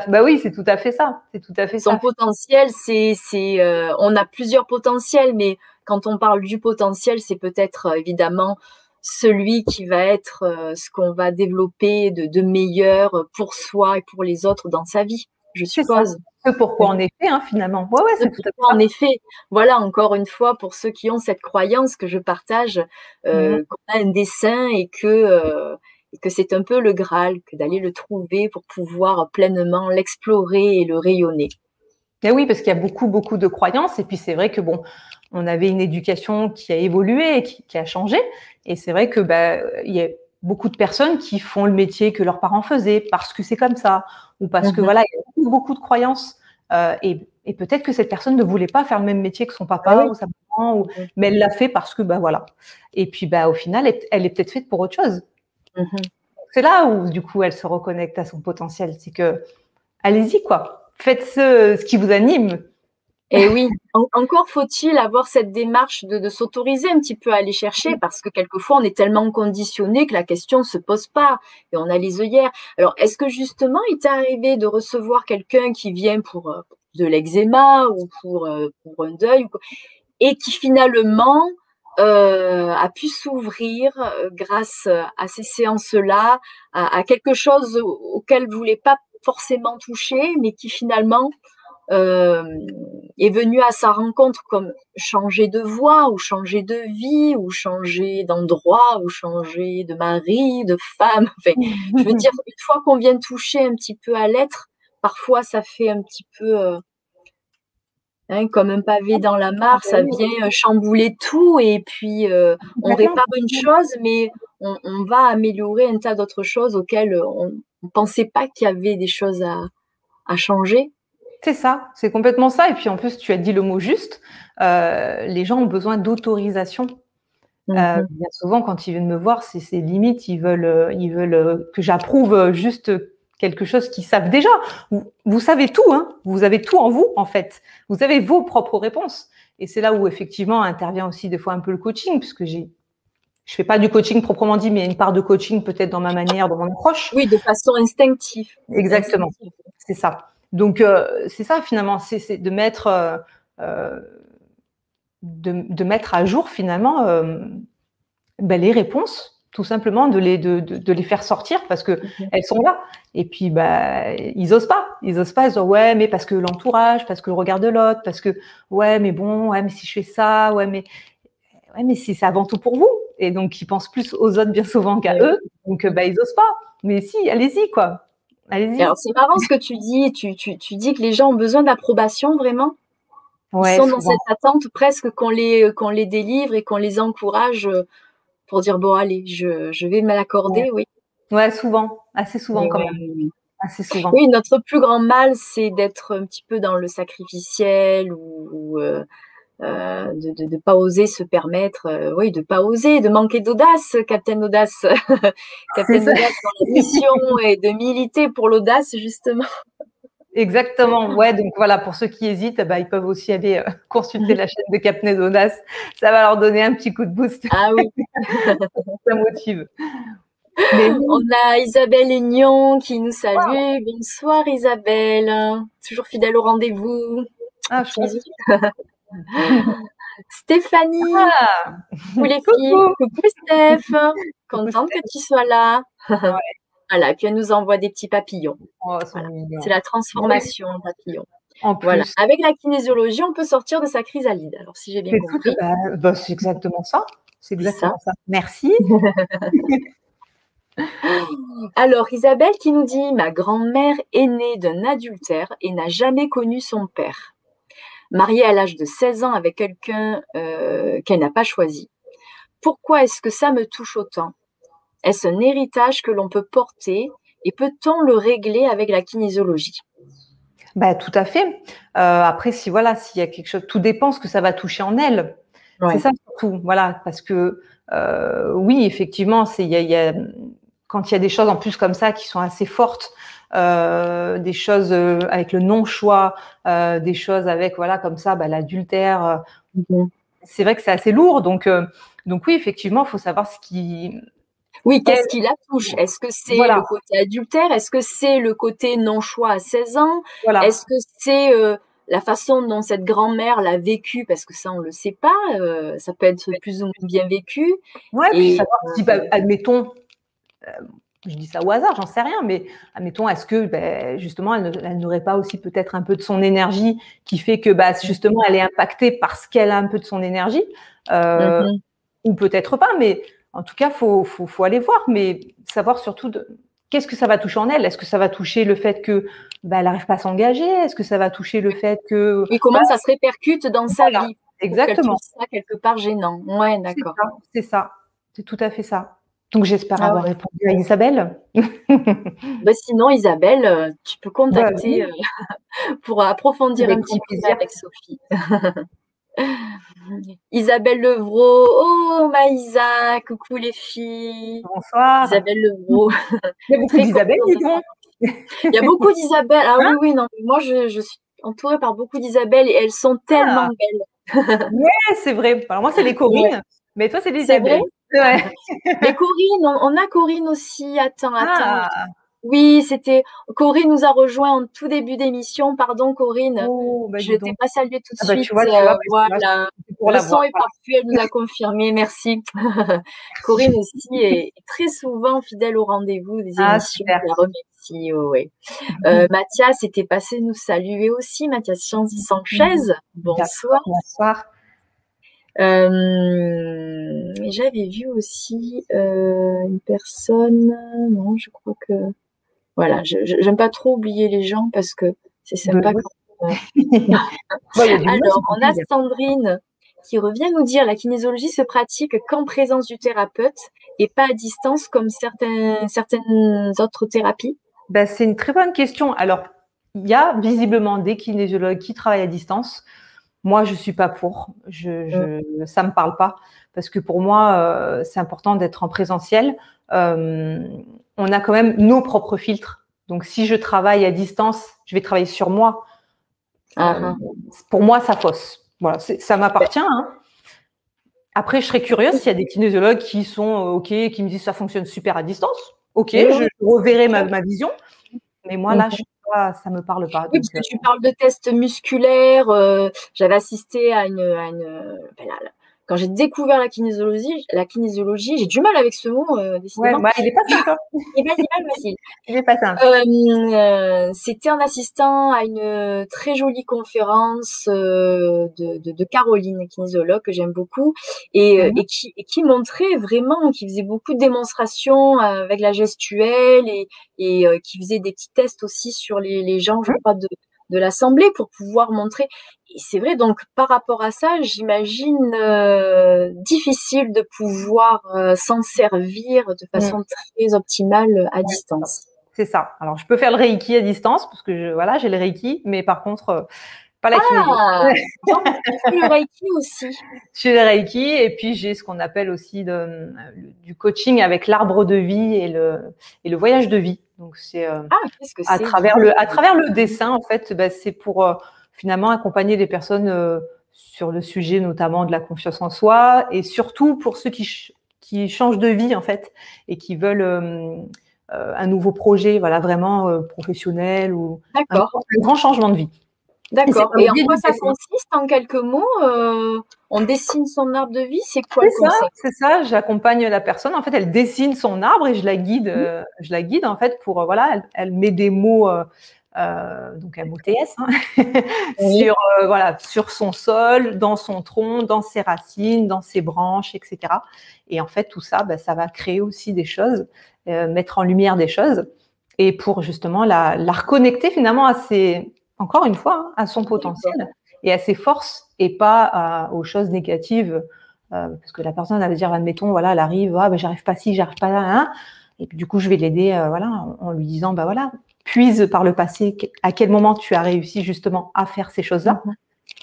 Bah oui, c'est tout à fait ça. C'est tout à fait Son potentiel, c'est, c'est, euh, on a plusieurs potentiels, mais quand on parle du potentiel, c'est peut-être euh, évidemment celui qui va être euh, ce qu'on va développer de, de, meilleur pour soi et pour les autres dans sa vie, je suppose. C'est pourquoi en effet, hein, finalement. Ouais, ouais, c'est tout En effet, voilà, encore une fois, pour ceux qui ont cette croyance que je partage, euh, mmh. qu'on a un dessin et que, euh, que c'est un peu le Graal, que d'aller le trouver pour pouvoir pleinement l'explorer et le rayonner. Et oui, parce qu'il y a beaucoup, beaucoup de croyances. Et puis c'est vrai que bon, on avait une éducation qui a évolué, qui, qui a changé. Et c'est vrai que bah, il y a beaucoup de personnes qui font le métier que leurs parents faisaient parce que c'est comme ça, ou parce que mhm. voilà, il y a beaucoup, beaucoup de croyances. Euh, et, et peut-être que cette personne ne voulait pas faire le même métier que son papa ah ou sa maman, ou, mais elle l'a fait parce que bah voilà. Et puis bah au final, elle, est peut-être faite pour autre chose. Mhm. C'est là où du coup elle se reconnecte à son potentiel, c'est que allez-y quoi, faites ce, qui vous anime, et oui, encore faut-il avoir cette démarche de, s'autoriser un petit peu à aller chercher parce que quelquefois on est tellement conditionné que la question ne se pose pas. Et on a les œillères. Alors, est-ce que justement il t'est arrivé de recevoir quelqu'un qui vient pour euh, de l'eczéma ou pour, euh, un deuil et qui finalement euh, a pu s'ouvrir grâce à ces séances-là à, quelque chose auquel vous voulez pas forcément toucher, mais qui finalement euh, est venu à sa rencontre comme changer de voix ou changer de vie ou changer d'endroit ou changer de mari, de femme. Enfin, je veux dire, une fois qu'on vient toucher un petit peu à l'être, parfois ça fait un petit peu euh, hein, comme un pavé dans la mare, ça vient euh, chambouler tout et puis on répare une chose, mais on, on, va améliorer un tas d'autres choses auxquelles on ne pensait pas qu'il y avait des choses à, à changer. C'est ça, c'est complètement ça. Et puis en plus, tu as dit le mot juste. Euh, les gens ont besoin d'autorisation. Euh, mhm. bien souvent, quand ils viennent me voir, c'est limite, ils veulent, euh, ils veulent que j'approuve juste quelque chose qu'ils savent déjà. Vous, savez tout, hein vous avez tout en vous, en fait. Vous avez vos propres réponses. Et c'est là où, effectivement, intervient aussi des fois un peu le coaching, puisque j'ai je fais pas du coaching proprement dit, mais il y a une part de coaching peut-être dans ma manière, dans mon approche. Oui, de façon instinctive. Exactement, c'est ça. Donc euh, c'est ça finalement, c'est de mettre euh, euh, de, mettre à jour finalement ben, les réponses tout simplement de les, de, de, les faire sortir parce que mhm. elles sont là. Et puis, bah, ils osent pas. Ils osent pas. Ils disent, ouais, mais parce que l'entourage, parce que le regard de l'autre, parce que, ouais, mais bon, ouais, mais si je fais ça, ouais, mais, ouais, mais si c'est avant tout pour vous. Et donc, ils pensent plus aux autres bien souvent qu'à eux. Donc, bah, ils osent pas. Mais si, allez-y, quoi. Allez-y. Alors, c'est marrant ce que tu dis. Tu, tu, tu dis que les gens ont besoin d'approbation, vraiment? Ouais, ils sont dans cette attente presque qu'on les, qu'on les délivre et qu'on les encourage pour dire bon allez, je, je vais me l'accorder, oui. Ouais, souvent, assez souvent quand même. Assez souvent. Oui, notre plus grand mal, c'est d'être un petit peu dans le sacrificiel ou, euh, euh, de ne pas oser se permettre, euh, oui, de pas oser, de manquer d'audace, Captain Audace, Captain Audace dans la mission et de militer pour l'audace justement. Exactement. Ouais, donc voilà, pour ceux qui hésitent, bah, ils peuvent aussi aller euh, consulter la chaîne de Capnez Audace. Ça va leur donner un petit coup de boost. Ah oui. Ça motive. On a Isabelle Aignon qui nous salue. Bonsoir Isabelle. Toujours fidèle au rendez-vous. Ah, je Stéphanie. Ah. les filles. Coucou Steph. Contente que tu sois là. Voilà, puis elle nous envoie des petits papillons. Oh, c'est la transformation en papillon. voilà. Avec la kinésiologie, on peut sortir de sa chrysalide. Alors, si j'ai bien compris. Bah, bah, c'est exactement ça. C'est exactement ça. Merci. Alors, Isabelle qui nous dit Ma grand-mère est née d'un adultère et n'a jamais connu son père. Mariée à l'âge de 16 ans avec quelqu'un euh, qu'elle n'a pas choisi. Pourquoi est-ce que ça me touche autant? Est-ce un héritage que l'on peut porter et peut-on le régler avec la kinésiologie bah, Tout à fait. Euh, après, si voilà, s'il y a quelque chose, tout dépend ce que ça va toucher en elle. C'est ça surtout, voilà, parce que euh, oui, effectivement, c'est y a, y a, quand il y a des choses en plus comme ça qui sont assez fortes, euh, des choses avec le non-choix, des choses avec voilà comme ça, bah, l'adultère. C'est vrai que c'est assez lourd, donc donc oui, effectivement, il faut savoir ce qui oui, qu'est-ce qui la touche? Est-ce que c'est le côté adultère? Est-ce que c'est le côté non-choix à 16 ans? Est-ce que c'est euh, la façon dont cette grand-mère l'a vécu? Parce que ça, on ne le sait pas. Euh, ça peut être plus ou moins bien vécu. Oui, puis savoir si, bah, admettons, euh, je dis ça au hasard, j'en sais rien, mais admettons, est-ce que ben, justement, elle n'aurait pas aussi peut-être un peu de son énergie qui fait que bah, justement, elle est impactée parce qu'elle a un peu de son énergie mmh Ou peut-être pas, mais en tout cas, faut, faut, faut aller voir, mais savoir surtout de, qu'est-ce que ça va toucher en elle? Est-ce que ça va toucher le fait que bah, elle n'arrive pas à s'engager? Est-ce que ça va toucher le fait que et comment bah, ça se répercute dans sa vie Exactement. ça quelque part gênant? Ouais, d'accord. C'est ça. C'est tout à fait ça. Donc j'espère ah avoir répondu à Isabelle. bah, sinon, Isabelle, euh, tu peux contacter euh, pour approfondir un petit peu avec Sophie. Isabelle Levrault, oh Maïsa, coucou les filles. Bonsoir. Isabelle Levrault. Il y a beaucoup d'Isabelle, Il y a beaucoup d'Isabelle. Ah oui, hein oui, non, moi je, suis entourée par beaucoup d'Isabelle et elles sont tellement ah. belles. oui, c'est vrai. Alors moi, c'est les Corinne, mais toi, c'est les Isabelle. Ouais. les Corinne, on, a Corinne aussi. Attends, attends. Ah. Oui, c'était Corinne nous a rejoint en tout début d'émission. Pardon Corinne, oh, bah, je t'ai pas salué tout de ah bah, suite. Euh, voilà, le son est parfait, elle nous a confirmé. Merci. Corinne aussi est très souvent fidèle au rendez-vous des ah, émissions. Je la remercie. Oh, euh, Mathias était passé nous saluer aussi. Mathias Sanchez. Bonsoir. Bonsoir. Euh, j'avais vu aussi une personne. Non, je crois que voilà, j'aime pas trop oublier les gens parce que c'est sympa. Alors, on a Sandrine qui revient nous dire la kinésiologie se pratique qu'en présence du thérapeute et pas à distance comme certaines, certaines autres thérapies? Ben, C'est une très bonne question. Alors, il y a visiblement des kinésiologues qui travaillent à distance. Moi, je suis pas pour. Je, je, Ça me parle pas parce que pour moi, euh, c'est important d'être en présentiel. Euh, on a quand même nos propres filtres. Donc, si je travaille à distance, je vais travailler sur moi. Ah, euh, ah. pour moi, ça fausse. Voilà, ça m'appartient. Hein. Après, je serais curieuse s'il y a des kinésiologues qui sont OK, qui me disent ça fonctionne super à distance. OK, je reverrai ma, ma vision. Mais moi, là, je pas, ça me parle pas. Oui, parce que tu parles de tests musculaires. J'avais assisté à une, à une ben quand j'ai découvert la kinésiologie, la kinésiologie, j'ai du mal avec ce mot, euh, décidément. Ouais, bah, il est pas simple. il est pas facile. Il est pas simple. Euh, euh, C'était en assistant à une très jolie conférence euh, de, de, de, Caroline, kinésiologue que j'aime beaucoup, et, euh, mhm. et, qui, et, qui, montrait vraiment, qui faisait beaucoup de démonstrations avec la gestuelle et, et qui faisait des petits tests aussi sur les, les gens, je mhm. crois, de, de l'Assemblée pour pouvoir montrer. Et c'est vrai, donc par rapport à ça, j'imagine euh, difficile de pouvoir euh, s'en servir de mm. façon très optimale à distance. C'est ça. Alors je peux faire le Reiki à distance parce que je, voilà, j'ai le Reiki, mais par contre, euh, pas la ah, donc, le Reiki aussi. J'ai le Reiki et puis j'ai ce qu'on appelle aussi de, du coaching avec l'arbre de vie et le, et le voyage de vie. Donc c'est ah, à travers le à travers le dessin en fait, bah, c'est pour finalement accompagner les personnes euh, sur le sujet notamment de la confiance en soi et surtout pour ceux qui, qui changent de vie en fait et qui veulent euh, euh, un nouveau projet, voilà vraiment professionnel ou un, grand changement de vie. D'accord. Et, en quoi ça consiste en quelques mots On dessine son arbre de vie, c'est quoi ça C'est ça. J'accompagne la personne. En fait, elle dessine son arbre et je la guide. Mmh. je la guide en fait pour voilà. Elle, elle met des mots euh, donc un MOTS, hein, sur, euh, voilà, sur son sol, dans son tronc, dans ses racines, dans ses branches, etc. Et en fait, tout ça, bah, ça va créer aussi des choses, euh, mettre en lumière des choses, et pour justement la, la reconnecter finalement à ses, encore une fois, hein, à son potentiel et à ses forces, et pas aux choses négatives, parce que la personne, elle va dire, admettons, voilà, elle arrive, ah, ben, j'arrive pas ci, j'arrive pas là, hein, et puis du coup, je vais l'aider, voilà, en, en lui disant, bah voilà, puise par le passé à quel moment tu as réussi justement à faire ces choses-là. Mhm.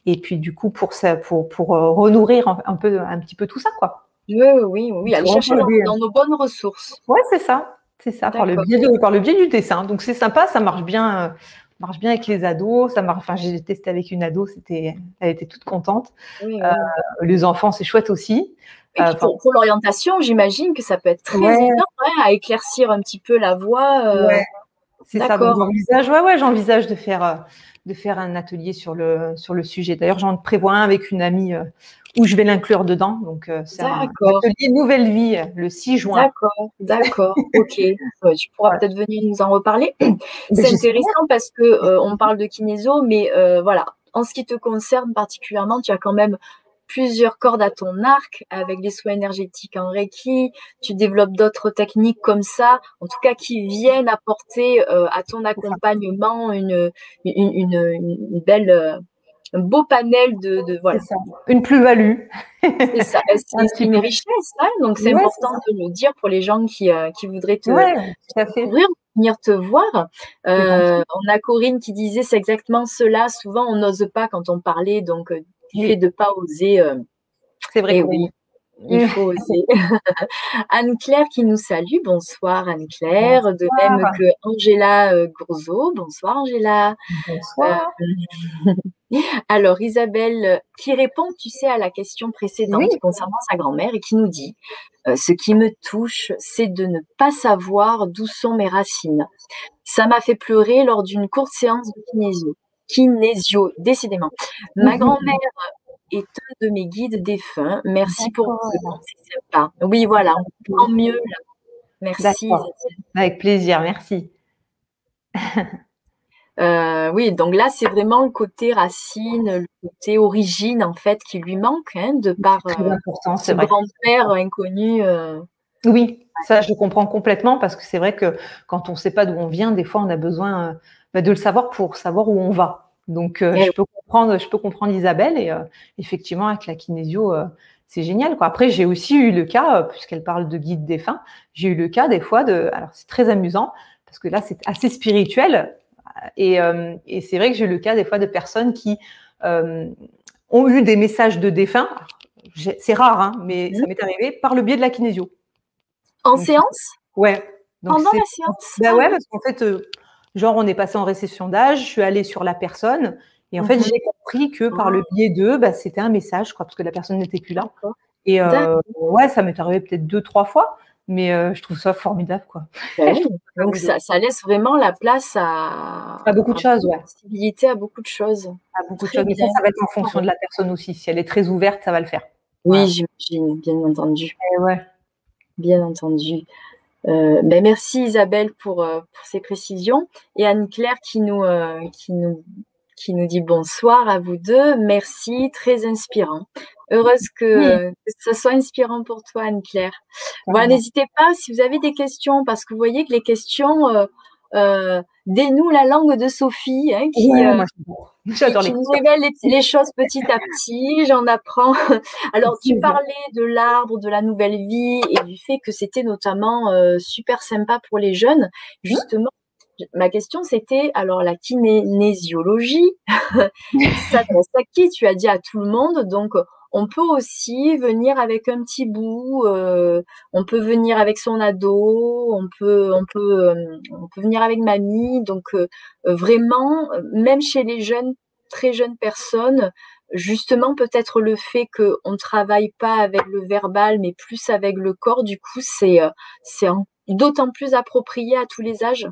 Et puis du coup, pour, ça, pour, pour euh, renourrir un, peu, un petit peu tout ça, quoi. Oui, oui, oui, aller chercher dans, nos bonnes ressources. Ouais, c'est ça, c'est ça, par le, biais de, par le biais du dessin. Donc c'est sympa, ça marche bien, euh, marche bien avec les ados. Ça marche, enfin, j'ai testé avec une ado, c'était, elle était toute contente. Euh, les enfants, c'est chouette aussi. pour, l'orientation, j'imagine que ça peut être très hein, à éclaircir un petit peu la voie. C'est ça. j'envisage, ouais, ouais, j'envisage de faire, euh, de faire un atelier sur le, sur le sujet. D'ailleurs, j'en prévois un avec une amie euh, où je vais l'inclure dedans. Donc, euh, c'est un atelier Nouvelle Vie le 6 juin. D'accord, d'accord, ok. tu pourras peut-être venir nous en reparler. C'est intéressant parce que on parle de kinésio, mais voilà, en ce qui te concerne particulièrement, tu as quand même plusieurs cordes à ton arc avec les soins énergétiques en Reiki. Tu développes d'autres techniques comme ça, en tout cas qui viennent apporter euh, à ton accompagnement une, une, une, belle, euh, un beau panel de, de voilà. Une plus-value. c'est ça, c'est une richesse, hein, donc c'est important de le dire pour les gens qui, euh, qui voudraient te ouvrir, venir te voir. on a Corinne qui disait c'est exactement cela. Souvent on n'ose pas quand on parlait donc fait de pas oser. Euh, c'est vrai. oui, il faut oser. Anne-Claire qui nous salue. Bonsoir Anne-Claire. De même que Angela euh, Gourzo. Bonsoir Angela. Bonsoir. Euh, alors Isabelle qui répond, tu sais, à la question précédente concernant sa grand-mère et qui nous dit Ce qui me touche, c'est de ne pas savoir d'où sont mes racines. Ça m'a fait pleurer lors d'une courte séance de kinésio kinésio, décidément. Ma mhm. grand-mère est un de mes guides défunts. Merci pour c'est sympa. Oui, voilà, on comprend mieux. Merci. Avec plaisir, merci. Euh, oui, donc là, c'est vraiment le côté racine, le côté origine, en fait, qui lui manque, hein, de par euh, ce grand-père inconnu. Euh. Oui, ça, je comprends complètement parce que c'est vrai que quand on ne sait pas d'où on vient, des fois, on a besoin bah, de le savoir pour savoir où on va. Donc, euh, je peux comprendre, je peux comprendre Isabelle et euh, effectivement avec la kinésio, euh, c'est génial. Quoi. Après, j'ai aussi eu le cas, puisqu'elle parle de guide défunt, j'ai eu le cas des fois de, alors c'est très amusant parce que là c'est assez spirituel et, et c'est vrai que j'ai eu le cas des fois de personnes qui ont eu des messages de défunts. C'est rare, hein, mais ça m'est arrivé par le biais de la kinésio. En séance? Ouais. Pendant la séance? Bah ouais, parce qu'en fait, Genre, on est passé en récession d'âge, je suis allée sur la personne, et en fait, mhm. j'ai compris que par le biais d'eux, bah, c'était un message, quoi, parce que la personne n'était plus là. Et ouais, ça m'est arrivé peut-être deux, trois fois. Mais euh, je trouve ça formidable, quoi. Ben Donc ça, ça, laisse vraiment la place à, à beaucoup de choses, ouais. Possibilité à beaucoup de choses. À beaucoup de choses. Mais ça, ça va être en fonction de la personne aussi. Si elle est très ouverte, ça va le faire. Oui, j'imagine, bien entendu. Et ouais. Bien entendu. Euh, ben merci Isabelle pour, euh, pour, ces précisions et Anne-Claire qui nous, euh, qui nous qui nous dit bonsoir à vous deux. Merci, très inspirant. Heureuse que, ce soit inspirant pour toi, Anne-Claire. n'hésitez pas si vous avez des questions, parce que vous voyez que les questions euh, euh, dénouent la langue de Sophie, hein, qui, euh, nous révèle les, choses petit à petit. J'en apprends. Alors, tu parlais de l'arbre, de la nouvelle vie et du fait que c'était notamment super sympa pour les jeunes. Justement, ma question c'était alors la kinésiologie, ça à qui Tu as dit à tout le monde, donc on peut aussi venir avec un petit bout, euh, on peut venir avec son ado, on peut, euh, venir avec mamie. Donc euh, vraiment, même chez les jeunes, très jeunes personnes, justement peut-être le fait qu'on ne travaille pas avec le verbal, mais plus avec le corps, du coup, c'est d'autant plus approprié à tous les âges.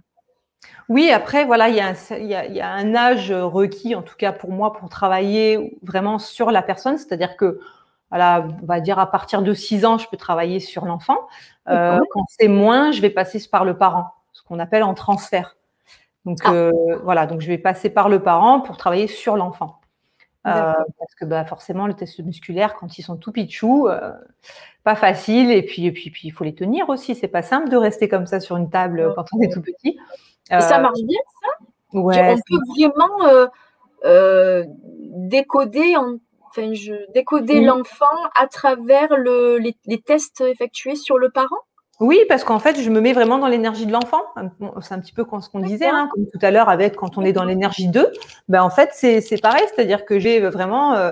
Oui, après, voilà, il y, a un, il, y a, un âge requis, en tout cas pour moi, pour travailler vraiment sur la personne. C'est-à-dire que, voilà, on va dire à partir de 6 ans, je peux travailler sur l'enfant. Euh, quand c'est moins, je vais passer par le parent, ce qu'on appelle en transfert. Donc, ah. euh, voilà, donc je vais passer par le parent pour travailler sur l'enfant. Euh, parce que bah, forcément, le test musculaire, quand ils sont tout pitchou, pas facile. Et puis, et puis, puis, il faut les tenir aussi. C'est pas simple de rester comme ça sur une table quand on est tout petit. Et ça marche bien, ça? Ouais, On peut vraiment euh, euh, décoder, enfin, je, décoder l'enfant à travers le, les, tests effectués sur le parent? Oui, parce qu'en fait, je me mets vraiment dans l'énergie de l'enfant. C'est un petit peu ce qu'on disait, hein, comme tout à l'heure, avec quand on est dans l'énergie 2. Ben, en fait, c'est pareil, c'est-à-dire que j'ai vraiment euh,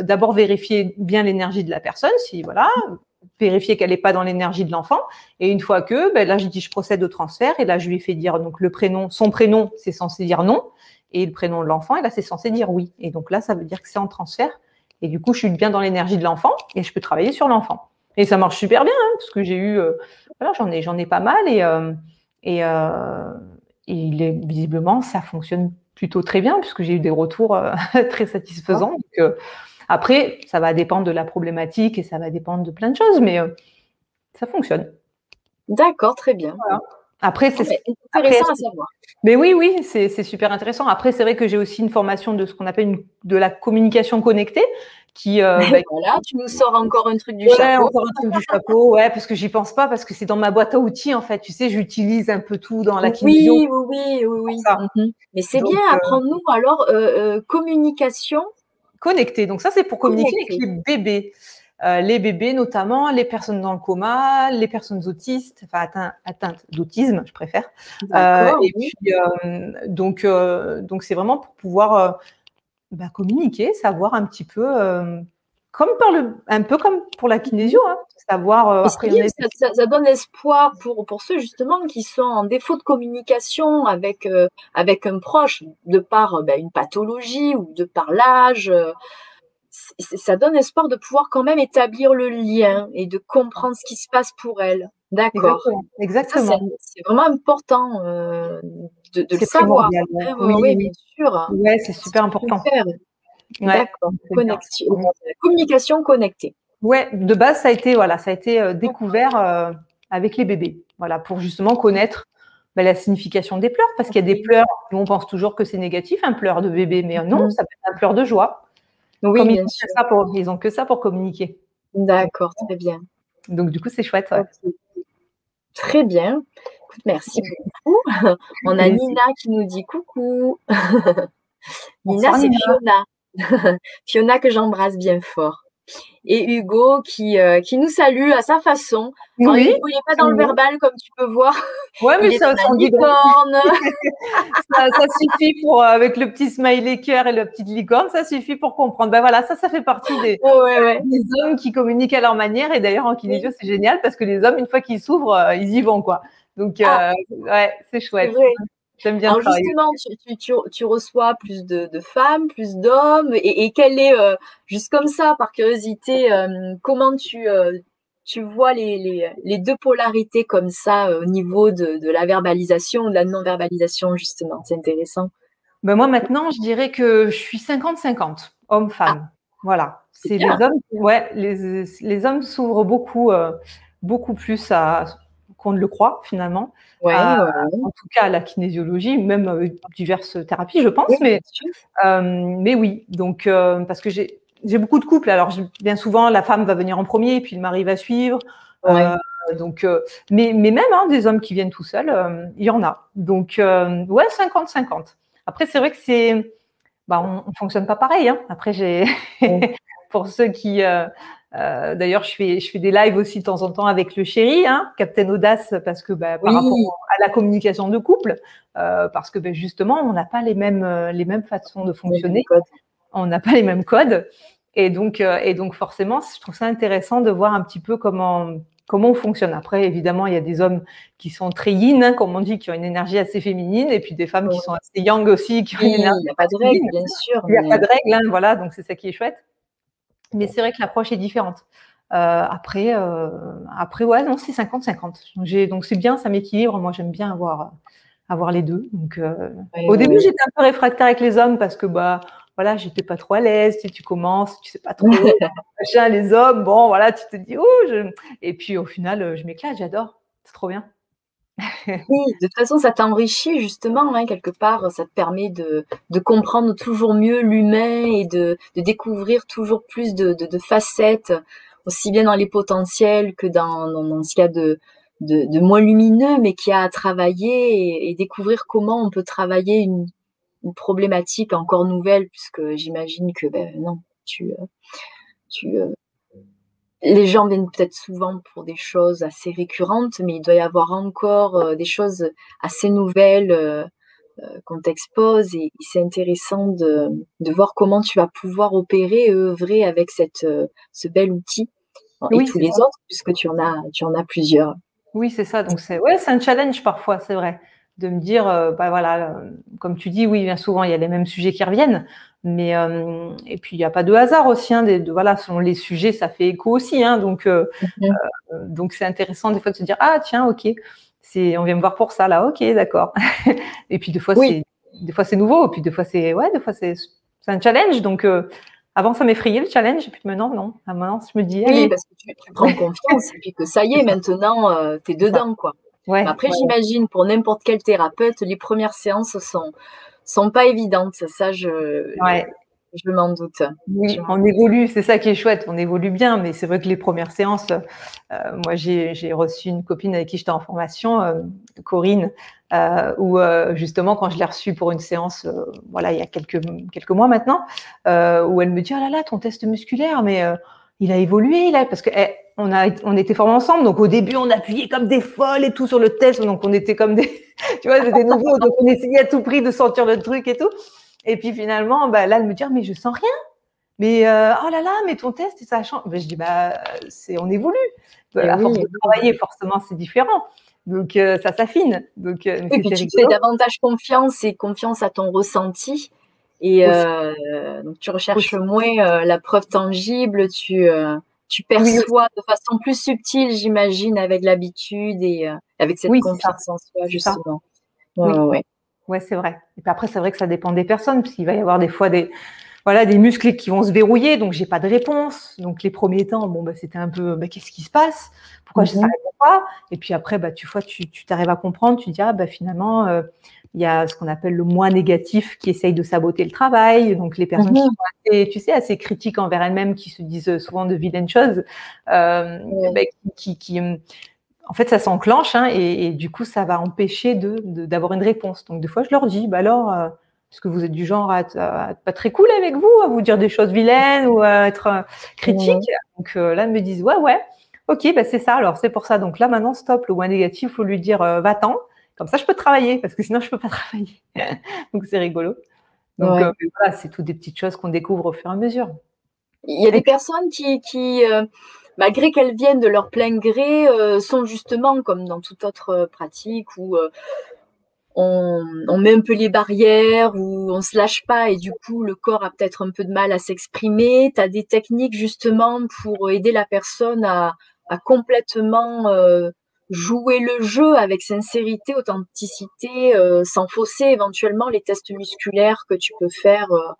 d'abord vérifié bien l'énergie de la personne, si voilà, vérifier qu'elle n'est pas dans l'énergie de l'enfant. Et une fois que, ben là, je dis, je procède au transfert. Et là, je lui fais dire donc le prénom, son prénom, c'est censé dire non. Et le prénom de l'enfant, et là, c'est censé dire oui. Et donc là, ça veut dire que c'est en transfert. Et du coup, je suis bien dans l'énergie de l'enfant et je peux travailler sur l'enfant. Et ça marche super bien, hein, parce que j'ai eu, euh, voilà, j'en ai, j'en ai pas mal et euh, et, euh, et visiblement, ça fonctionne plutôt très bien, puisque j'ai eu des retours très satisfaisants. Donc, après, ça va dépendre de la problématique et ça va dépendre de plein de choses, mais euh, ça fonctionne. D'accord, très bien. Après, c'est intéressant à savoir. Mais oui, oui, c'est super intéressant. Après, c'est vrai que j'ai aussi une formation de ce qu'on appelle de la communication connectée. Qui, euh, bah, voilà, tu nous sors encore un truc du chapeau. encore un truc du chapeau, ouais, parce que j'y pense pas, parce que c'est dans ma boîte à outils, en fait. Tu sais, j'utilise un peu tout dans la Oui, oui, oui, oui. Mhm. Mais c'est bien, euh, apprends-nous alors communication connectés. Donc ça, c'est pour communiquer avec les bébés. Euh, les bébés notamment, les personnes dans le coma, les personnes autistes, enfin atteintes, d'autisme, je préfère. Euh, et puis euh, donc donc c'est vraiment pour pouvoir bah, communiquer, savoir un petit peu comme par le, un peu comme pour la kinésio, hein, savoir. Euh, ça, donne espoir pour, pour ceux justement qui sont en défaut de communication avec, euh, avec un proche, de par euh, ben, une pathologie ou de par l'âge. ça donne espoir de pouvoir quand même établir le lien et de comprendre ce qui se passe pour elle. D'accord. Exactement. C'est vraiment important de, le savoir. Hein, oui, bien sûr. Ouais, c'est super important. D'accord. Communication connectée. Ouais, de base, ça a été, voilà, ça a été euh, découvert euh, avec les bébés. Voilà, pour justement connaître bah, la signification des pleurs, parce qu'il y a des pleurs, on pense toujours que c'est négatif, un pleur de bébé, mais non, mm-hmm. ça peut être un pleur de joie. Oui, ils, ont ça pour, ils ont que ça pour communiquer. D'accord, très bien. Donc, du coup, c'est chouette. Très bien. merci beaucoup. On a Nina qui nous dit coucou. Nina, c'est Fiona. Fiona que j'embrasse bien fort. Et Hugo qui, euh, qui nous salue à sa façon. oui. il n'est pas dans le verbal comme tu peux voir. Ouais, mais ça, ça, ça, suffit pour, euh, avec le petit smiley cœur et la petite licorne, ça suffit pour comprendre. Ben voilà, ça, ça fait partie des, des hommes qui communiquent à leur manière. Et d'ailleurs, en kinésio, c'est génial parce que les hommes, une fois qu'ils s'ouvrent, euh, ils y vont, quoi. Donc, ah. ouais, c'est chouette. J'aime bien. Alors justement, tu, reçois plus de, femmes, plus d'hommes, et, quelle est, juste comme ça, par curiosité, comment tu, tu vois les, deux polarités comme ça au niveau de, la verbalisation, de la non-verbalisation, justement? C'est intéressant. Ben moi, maintenant, je dirais que je suis 50-50, homme-femme. Ah. voilà. C'est les hommes, ouais, les, hommes s'ouvrent beaucoup, euh, beaucoup plus à qu'on ne le croit finalement. En tout cas, la kinésiologie, même euh, diverses thérapies, je pense. mais, euh, mais oui, donc parce que j'ai beaucoup de couples. Alors, bien souvent, la femme va venir en premier, puis le mari va suivre. Euh, donc, euh, mais, mais même hein, des hommes qui viennent tout seuls, euh, il y en a. Donc, ouais, 50-50. Après, c'est vrai que c'est, bah, on, ne fonctionne pas pareil. Hein. Après, j'ai, pour ceux qui, d'ailleurs, je fais, je fais des lives aussi de temps en temps avec le chéri, hein, Captain Audace, parce que bah, par rapport à la communication de couple, parce que bah, justement, on n'a pas les mêmes, les mêmes façons de fonctionner. On n'a pas les mêmes codes. Et donc, euh, et donc forcément, je trouve ça intéressant de voir un petit peu comment comment on fonctionne. Après, évidemment, il y a des hommes qui sont très yin, hein, comme on dit, qui ont une énergie assez féminine, et puis des femmes qui sont assez yang aussi, qui ont une énergie. Il n'y a pas de règle, bien sûr. Il n'y a pas de règle, hein, voilà, donc c'est ça qui est chouette. Mais c'est vrai que l'approche est différente. Euh, après, euh, après, ouais, non, c'est 50-50. Donc c'est bien, ça m'équilibre. Moi, j'aime bien avoir, avoir les deux. Donc, au début, j'étais un peu réfractaire avec les hommes parce que bah, voilà, j'étais pas trop à l'aise, tu, tu commences, tu sais pas trop, machin, les hommes, bon, voilà, tu te dis, je... et puis au final, euh, je m'éclate, j'adore, c'est trop bien. de toute façon, ça t'enrichit justement, hein, quelque part, ça te permet de, comprendre toujours mieux l'humain et de, découvrir toujours plus de, facettes, aussi bien dans les potentiels que dans, dans, ce cas de, de, moins lumineux, mais qui a à travailler et découvrir comment on peut travailler une, une problématique encore nouvelle, puisque j'imagine que ben, non, tu, euh, tu, euh, les gens viennent peut-être souvent pour des choses assez récurrentes, mais il doit y avoir encore euh, des choses assez nouvelles qu'on t'expose et c'est intéressant de, de, voir comment tu vas pouvoir opérer et œuvrer avec cette, ce bel outil et tous les autres, puisque tu en as, tu en as plusieurs. Oui, c'est ça. Donc c'est ouais, c'est un challenge parfois, c'est vrai de me dire, euh, bah voilà, euh, comme tu dis, oui, bien souvent il y a les mêmes sujets qui reviennent, mais euh, et puis il n'y a pas de hasard aussi, hein, de, voilà, selon les sujets, ça fait écho aussi, hein, donc mm-hmm. donc c'est intéressant des fois de se dire, ah tiens, ok, c'est, on vient me voir pour ça là, ok, d'accord, et puis des fois c'est, des fois c'est nouveau, et puis des fois c'est, ouais, des fois c'est, c'est un challenge, donc avant, ça m'effrayait le challenge, et puis maintenant, non. Maintenant, je me dis. Oui, parce que tu, tu, prends confiance, et puis que ça y est, maintenant, tu es dedans, quoi. Après, j'imagine pour n'importe quel thérapeute, les premières séances sont sont pas évidentes. Ça, je je m'en doute. Oui, on évolue, c'est ça qui est chouette. On évolue bien, mais c'est vrai que les premières séances, euh, moi j'ai reçu une copine avec qui j'étais en formation, euh, Corinne, euh, où justement quand je l'ai reçue pour une séance, voilà, il y a quelques quelques mois maintenant, où elle me dit oh là là, ton test musculaire, mais il a évolué là parce que eh, on a on était formés ensemble donc au début on appuyait comme des folles et tout sur le test donc on était comme des tu vois c'était nouveau donc on essayait à tout prix de sentir le truc et tout. Et puis finalement bah là elle me dit ah, mais je sens rien. Mais euh, oh là là mais ton test ça change ben, je dis bah c'est on évolue. À force de travailler forcément c'est différent. Donc euh, ça s'affine. Donc euh, et puis tu fais davantage confiance et confiance à ton ressenti et euh, donc tu recherches moins euh, la preuve tangible, tu, euh, tu perçois de façon plus subtile, j'imagine, avec l'habitude et avec cette confiance en soi, justement. Ouais, oui, ouais. c'est vrai. Et puis après, c'est vrai que ça dépend des personnes, puisqu'il va y avoir des fois des, voilà, des muscles qui vont se verrouiller, donc j'ai pas de réponse. Donc les premiers temps, bon, bah, c'était un peu, bah, qu'est-ce qui se passe? Pourquoi je ne mhm. pas? Et puis après, bah, tu vois, tu t'arrives à comprendre, tu dis, ah, bah, finalement, il y a ce qu'on appelle le moi négatif qui essaye de saboter le travail. Donc, les personnes qui mhm. sont assez, tu sais, assez critiques envers elles-mêmes, qui se disent souvent de vilaines choses, euh, ben, qui, qui, en fait, ça s'enclenche hein, et, du coup, ça va empêcher de, d'avoir une réponse. Donc, des fois, je leur dis, bah alors, euh, est-ce que vous êtes du genre à être, pas très cool avec vous, à vous dire des choses vilaines ou à être euh, critique Donc là, elles me disent, ouais, ouais, ok, bah c'est ça. Alors, c'est pour ça. Donc là, maintenant, stop. Le moi négatif, faut lui dire, va-t'en. Comme ça, je peux travailler parce que sinon, je peux pas travailler. Donc, c'est rigolo. Donc, euh, voilà, c'est toutes des petites choses qu'on découvre au fur et à mesure. Il y a des personnes qui, qui euh, malgré qu'elles viennent de leur plein gré, euh, sont justement, comme dans toute autre pratique, où on, met un peu les barrières ou on se lâche pas et du coup le corps a peut-être un peu de mal à s'exprimer. Tu as des techniques justement pour aider la personne à, complètement jouer le jeu avec sincérité, authenticité, euh, sans fausser éventuellement les tests musculaires que tu peux faire euh,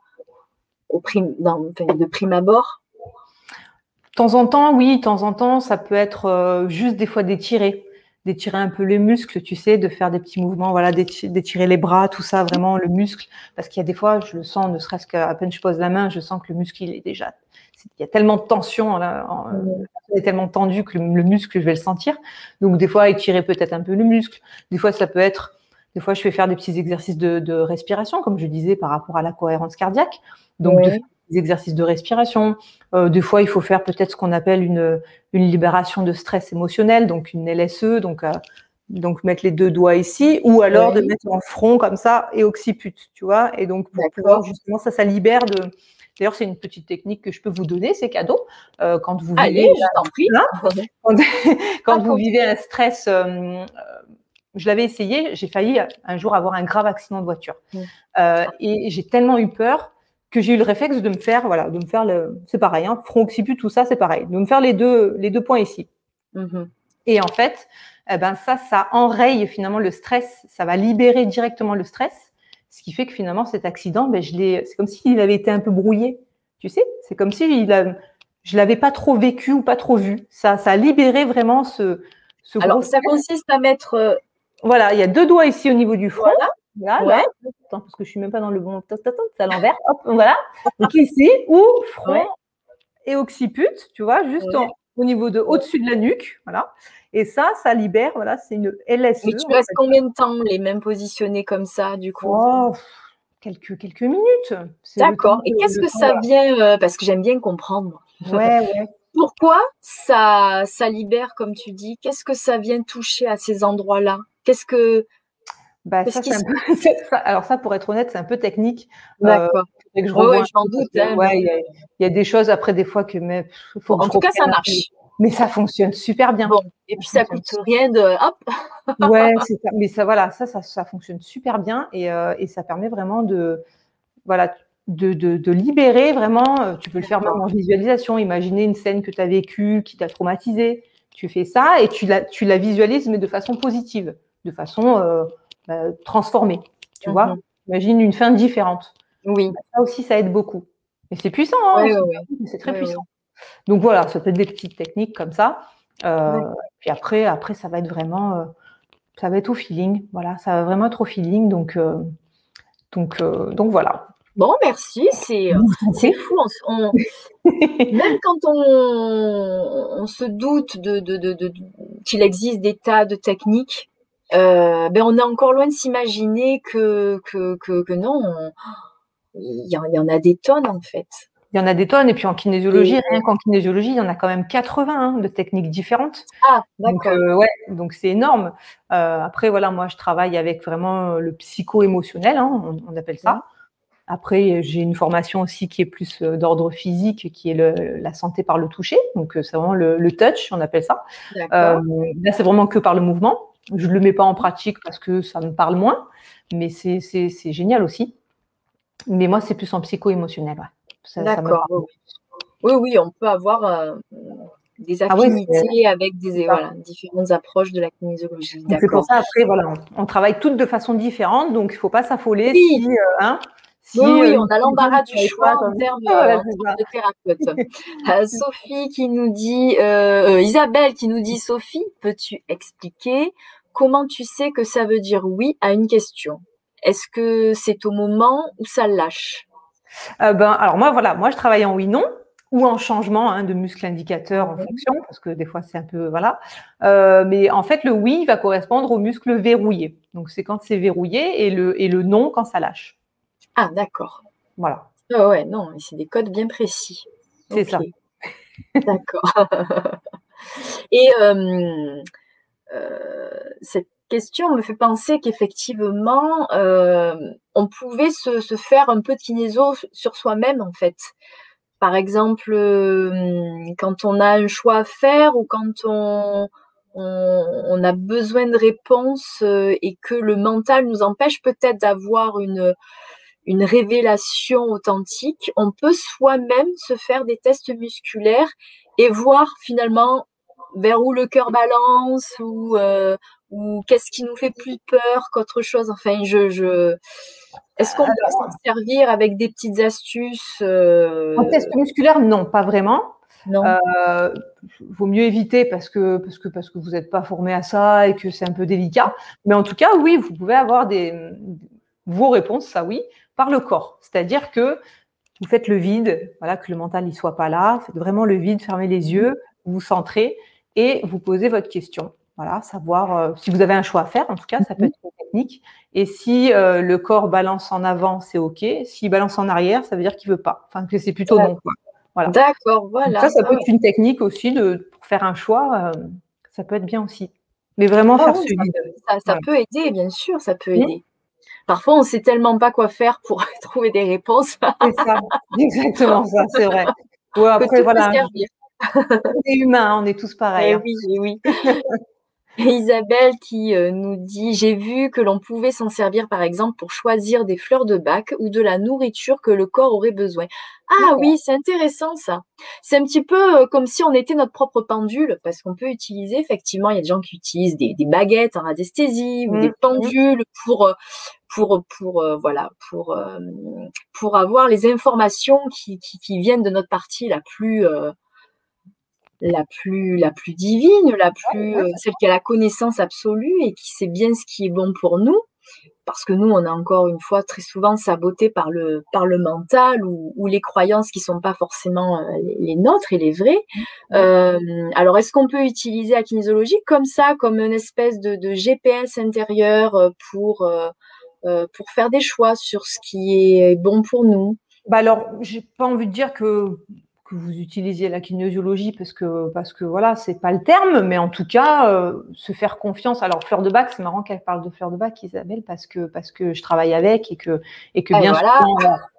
de prime abord. De temps en temps, oui, de temps en temps, ça peut être juste des fois d'étirer d'étirer un peu les muscles, tu sais, de faire des petits mouvements, voilà, d'étirer les bras, tout ça, vraiment le muscle. Parce qu'il y a des fois, je le sens, ne serait-ce qu'à peine je pose la main, je sens que le muscle, il est déjà. Il y a tellement de tension, là, il est tellement tendu que le, muscle, je vais le sentir. Donc, des fois, étirer peut-être un peu le muscle. Des fois, ça peut être. Des fois, je fais faire des petits exercices de, respiration, comme je disais, par rapport à la cohérence cardiaque. Donc, des exercices de respiration. Euh, des fois, il faut faire peut-être ce qu'on appelle une, une libération de stress émotionnel, donc une LSE, donc, euh, donc mettre les deux doigts ici, ou alors de mettre en front comme ça et occiput, tu vois. Et donc, pour pouvoir, justement, ça, ça libère de. D'ailleurs, c'est une petite technique que je peux vous donner, c'est cadeau. Euh, quand vous vivez, quand, vous vivez un stress, je l'avais essayé, j'ai failli un jour avoir un grave accident de voiture. et j'ai tellement eu peur que j'ai eu le réflexe de me faire, voilà, de me faire le, c'est pareil, hein, front occiput, tout ça, c'est pareil, de me faire les deux, les deux points ici. Mm-hmm. Et en fait, eh ben ça, ça enraye finalement le stress, ça va libérer directement le stress, ce qui fait que finalement cet accident, ben, je l'ai, c'est comme s'il avait été un peu brouillé, tu sais, c'est comme si il a, je l'avais pas trop vécu ou pas trop vu. Ça, ça a libéré vraiment ce, ce Alors ça consiste à mettre, euh, voilà, il y a deux doigts ici au niveau du front. Là, parce que je suis même pas dans le bon. C'est à l'envers. voilà. Donc ici, ou front et occiput, tu vois, juste au niveau de au-dessus de la nuque, voilà. Et ça, ça libère, voilà, c'est une LSE. Mais tu restes combien de temps les mêmes positionnés comme ça, du coup? Oh, quelques, quelques minutes. D'accord. Et qu'est-ce que ça vient euh, Parce que j'aime bien comprendre. Ouais, ouais. Pourquoi ça, ça libère, comme tu dis? Qu'est-ce que ça vient toucher à ces endroits-là? Qu'est-ce que bah, ça, alors ça, pour être honnête, c'est un peu technique. Euh, D'accord. je doute. Hein, il y, a des choses après des fois que mais faut En tout cas, ça marche. Mais ça fonctionne super bien. Bon. Et puis ça, coûte rien de hop. ouais, ça. mais ça voilà, ça, ça, ça fonctionne super bien et, euh, et, ça permet vraiment de voilà de, de, de, libérer vraiment. Euh, tu peux le faire même en visualisation. Imaginer une scène que tu as vécue, qui t'a traumatisé. Tu fais ça et tu la, tu la visualises, mais de façon positive, de façon transformer. Tu vois mhm. Imagine une fin différente. Oui. Bah, ça aussi, ça aide beaucoup. Et c'est puissant, hein, c'est très puissant. Donc voilà, ça peut être des petites techniques comme ça. Euh, puis après, après, ça va être vraiment, euh, ça va être au feeling. Voilà, ça va vraiment être au feeling. Donc, euh, donc, donc voilà. Bon, merci. C'est fou. même quand on, on se doute de, de, de qu'il existe des tas de techniques, euh, ben on est encore loin de s'imaginer que, que, que, non, il y, en, a des tonnes en fait. Il y en a des tonnes, et puis en kinésiologie, rien qu'en kinésiologie, il y en a quand même 80 hein, de techniques différentes. Ah, d'accord. Donc, euh, ouais, donc c'est énorme. Euh, après, voilà, moi, je travaille avec vraiment le psycho-émotionnel, hein, on, appelle ça. Après, j'ai une formation aussi qui est plus d'ordre physique, qui est le, la santé par le toucher. Donc, c'est vraiment le, le, touch, on appelle ça. là, c'est vraiment que par le mouvement. Je ne le mets pas en pratique parce que ça me parle moins, mais c'est génial aussi. Mais moi, c'est plus en psycho-émotionnel. D'accord. oui, oui, on peut avoir euh, des ah affinités avec des, différentes approches de la kinésiologie. C'est pour ça, après, voilà, on, travaille toutes de façon différente, donc il ne faut pas s'affoler si, euh, hein, oui, euh, on a l'embarras du choix en termes, de thérapeute. Sophie qui nous dit, Isabelle qui nous dit, Sophie, peux-tu expliquer comment tu sais que ça veut dire oui à une question? Est-ce que c'est au moment où ça lâche? Euh, ben, Alors moi, voilà, moi je travaille en oui-non ou en changement hein, de muscle indicateur en fonction, parce que des fois c'est un peu voilà. Euh, mais en fait, le oui va correspondre au muscle verrouillé. Donc c'est quand c'est verrouillé et le, et le non quand ça lâche. Ah d'accord. Voilà. Ah ouais, non, c'est des codes bien précis. C'est ça. D'accord. et euh, euh, cette question me fait penser qu'effectivement, euh, on pouvait se, faire un peu de kinéso sur soi-même, en fait. Par exemple, quand on a un choix à faire ou quand on, on, a besoin de réponses et que le mental nous empêche peut-être d'avoir une, une révélation authentique, on peut soi-même se faire des tests musculaires et voir finalement vers où le cœur balance ou, euh, ou qu'est-ce qui nous fait plus peur qu'autre chose. Enfin, je, je... est-ce qu'on peut s'en servir avec des petites astuces euh... En test musculaire, non, pas vraiment. Non. Euh, vaut mieux éviter parce que parce que parce que vous n'êtes pas formé à ça et que c'est un peu délicat. Mais en tout cas, oui, vous pouvez avoir des vos réponses, ça oui, par le corps. C'est-à-dire que vous faites le vide, voilà, que le mental n'y soit pas là. Faites vraiment le vide, fermez les yeux, vous centrez et vous posez votre question. Voilà, savoir euh, si vous avez un choix à faire. En tout cas, ça peut mhm. être une technique. Et si euh, le corps balance en avant, c'est ok. S'il balance en arrière, ça veut dire qu'il veut pas. Enfin, que c'est plutôt non. D'accord, voilà. ça, ça peut être une technique aussi de pour faire un choix. Euh, ça peut être bien aussi. Mais vraiment ah faire ce Ça, ça peut aider, bien sûr, ça peut aider. Parfois, on ne sait tellement pas quoi faire pour trouver des réponses. c'est ça, exactement ça, c'est vrai. Ou après, voilà. on est humain, on est tous pareils. Eh hein. oui, eh oui. Isabelle qui euh, nous dit J'ai vu que l'on pouvait s'en servir par exemple pour choisir des fleurs de bac ou de la nourriture que le corps aurait besoin. Ah oui, c'est intéressant ça. C'est un petit peu euh, comme si on était notre propre pendule parce qu'on peut utiliser, effectivement, il y a des gens qui utilisent des, baguettes en radiesthésie ou des mmh. pendules pour, euh, pour, pour, voilà, pour, pour avoir les informations qui, qui, qui, viennent de notre partie la plus la plus, la plus divine, la plus, euh, celle qui a la connaissance absolue et qui sait bien ce qui est bon pour nous. Parce que nous, on a encore une fois très souvent saboté par le, par le mental ou, les croyances qui sont pas forcément euh, les, nôtres et les vraies. Euh, alors, est-ce qu'on peut utiliser la kinésiologie comme ça, comme une espèce de, GPS intérieur pour, pour faire des choix sur ce qui est bon pour nous? Bah alors, j'ai pas envie de dire que que vous utilisiez la kinésiologie parce que parce que voilà c'est pas le terme mais en tout cas euh, se faire confiance. Alors fleur de bac c'est marrant qu'elle parle de fleur de bac Isabelle parce que parce que je travaille avec et que et que bien souvent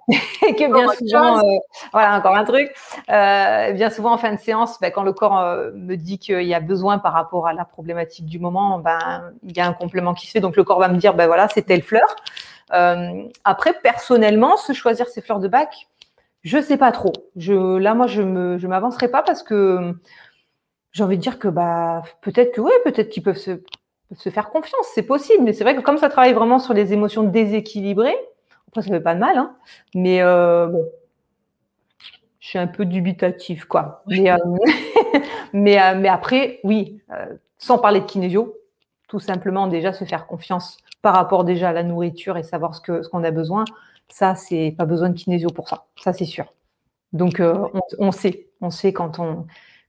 et que bien souvent euh, voilà encore un truc. Euh, bien souvent en fin de séance ben, quand le corps me dit qu'il y a besoin par rapport à la problématique du moment ben il y a un complément qui se fait. Donc le corps va me dire ben voilà c'est telle fleur. Après personnellement se choisir ses fleurs de bac je sais pas trop. Je, là, moi, je je m'avancerai pas parce que j'ai envie de dire que bah peut-être que oui, peut-être qu'ils peuvent se, se faire confiance, c'est possible. Mais c'est vrai que comme ça travaille vraiment sur les émotions déséquilibrées, après ça fait pas de mal, hein, mais euh, bon, je suis un peu dubitative, quoi. Mais, euh, mais, euh, mais, après, oui, sans parler de kinésio, tout simplement déjà se faire confiance par rapport déjà à la nourriture et savoir ce qu'on a besoin. Ça, c'est pas besoin de kinésio pour ça. Ça, c'est sûr. Donc, euh, on, sait, on sait quand on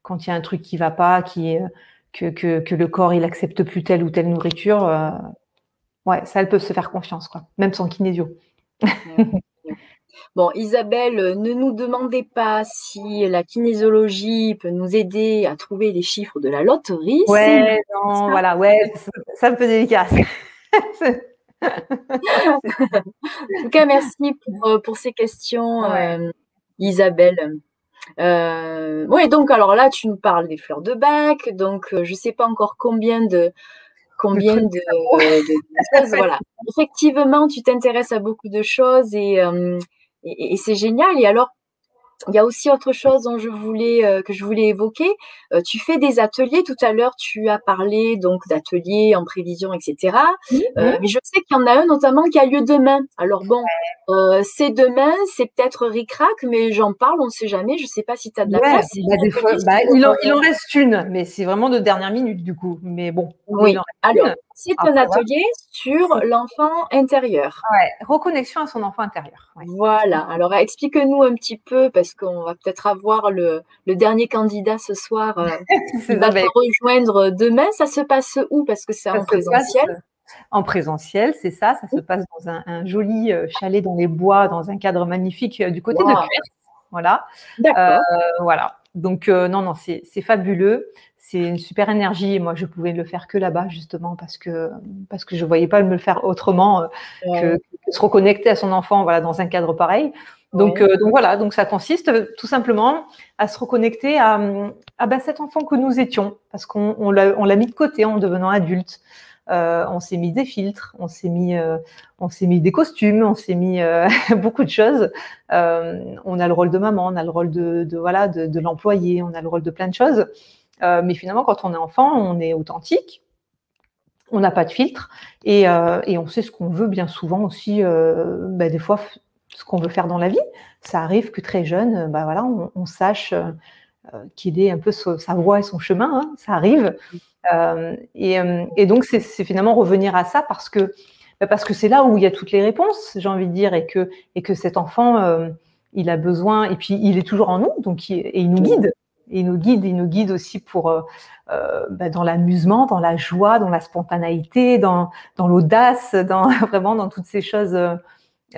quand il y a un truc qui va pas, qui que, que, que, le corps il accepte plus telle ou telle nourriture. Euh, ouais, ça, elle peut se faire confiance, quoi, même sans kinésio. Bon, Isabelle, ne nous demandez pas si la kinésiologie peut nous aider à trouver les chiffres de la loterie. Ouais, non, voilà, ouais, ça me fait délicat. en tout cas, merci pour, euh, ces questions, euh, Isabelle. Euh, oui, donc alors là, tu nous parles des fleurs de bac, donc je ne sais pas encore combien de combien de, voilà. Effectivement, tu t'intéresses à beaucoup de choses et, et c'est génial. Et alors, il y a aussi autre chose dont je voulais, euh, que je voulais évoquer. Euh, tu fais des ateliers. Tout à l'heure, tu as parlé donc d'ateliers en prévision, etc. Euh, mais je sais qu'il y en a un notamment qui a lieu demain. Alors bon, c'est demain, c'est peut-être ric-rac, mais j'en parle, on ne sait jamais. Je ne sais pas si tu as de la place. Bah, il, en, reste une, mais c'est vraiment de dernière minute du coup. Mais bon. Oui. Alors, c'est un atelier sur l'enfant intérieur. Ouais, reconnexion à son enfant intérieur. Voilà. Alors, explique-nous un petit peu, parce qu'on va peut-être avoir le, dernier candidat ce soir euh, qui va te rejoindre demain. Ça se passe où? Parce que c'est en présentiel. en présentiel, c'est ça. Ça se passe dans un, joli euh, chalet dans les bois, dans un cadre magnifique euh, du côté de Cuers. Voilà. D'accord. voilà. Donc non, non, c'est fabuleux c'est une super énergie. moi, je pouvais le faire que là-bas, justement, parce que, parce que je ne voyais pas me le faire autrement euh, que, se reconnecter à son enfant voilà, dans un cadre pareil. Donc, euh, donc voilà, donc ça consiste tout simplement à se reconnecter à, à ben, cet enfant que nous étions, parce qu'on on l'a mis de côté en devenant adulte. Euh, on s'est mis des filtres, on s'est mis, on s'est mis des costumes, on s'est mis beaucoup de choses. on a le rôle de maman, on a le rôle de, de voilà de, de l'employé, on a le rôle de plein de choses. Euh, mais finalement, quand on est enfant, on est authentique, on n'a pas de filtre et, euh, et, on sait ce qu'on veut bien souvent aussi, euh, bah, des fois, ce qu'on veut faire dans la vie. Ça arrive que très jeune, bah, voilà, on, sache qu'il est un peu sa voie et son chemin, hein, ça arrive. Et, et, donc, c'est finalement revenir à ça parce que bah, parce que c'est là où il y a toutes les réponses, j'ai envie de dire, et que, et que cet enfant, il a besoin, et puis il est toujours en nous, donc et il nous guide il nous guide, il nous guide aussi pour euh, euh, bah, dans l'amusement, dans la joie, dans la spontanéité, dans, dans l'audace, dans vraiment dans toutes ces choses, euh,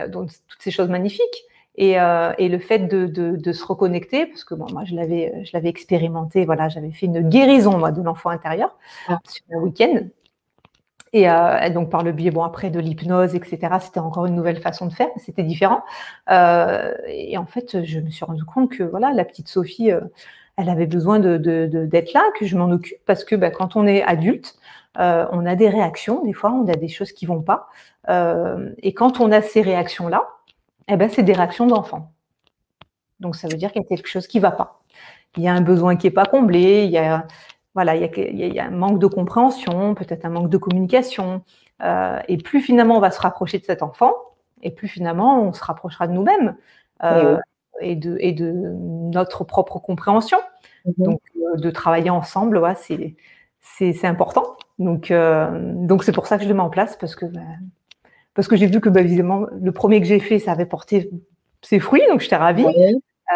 dans toutes ces choses magnifiques. Et, et le fait de, de, de, se reconnecter, parce que bon, moi je l'avais, je l'avais expérimenté, voilà, j'avais fait une guérison moi de l'enfant intérieur ah. sur un week-end. Et, donc par le biais, bon après de l'hypnose, etc. C'était encore une nouvelle façon de faire, c'était différent. et en fait, je me suis rendu compte que voilà, la petite Sophie, elle avait besoin d'être de, là, que je m'en occupe, parce que bah, quand on est adulte, euh, on a des réactions, des fois on a des choses qui vont pas. Euh, et quand on a ces réactions-là, eh ben, c'est des réactions d'enfant. Donc ça veut dire qu'il y a quelque chose qui va pas. Il y a un besoin qui n'est pas comblé, il y a, voilà, il y a, un manque de compréhension, peut-être un manque de communication. Euh, et plus finalement on va se rapprocher de cet enfant, et plus finalement on se rapprochera de nous-mêmes et de, et de notre propre compréhension. Mhm. Donc, euh, de travailler ensemble, ouais, c'est, important. Donc, euh, donc c'est pour ça que je le mets en place parce que, bah, parce que j'ai vu que bah, le premier que j'ai fait, ça avait porté ses fruits, donc j'étais ravie,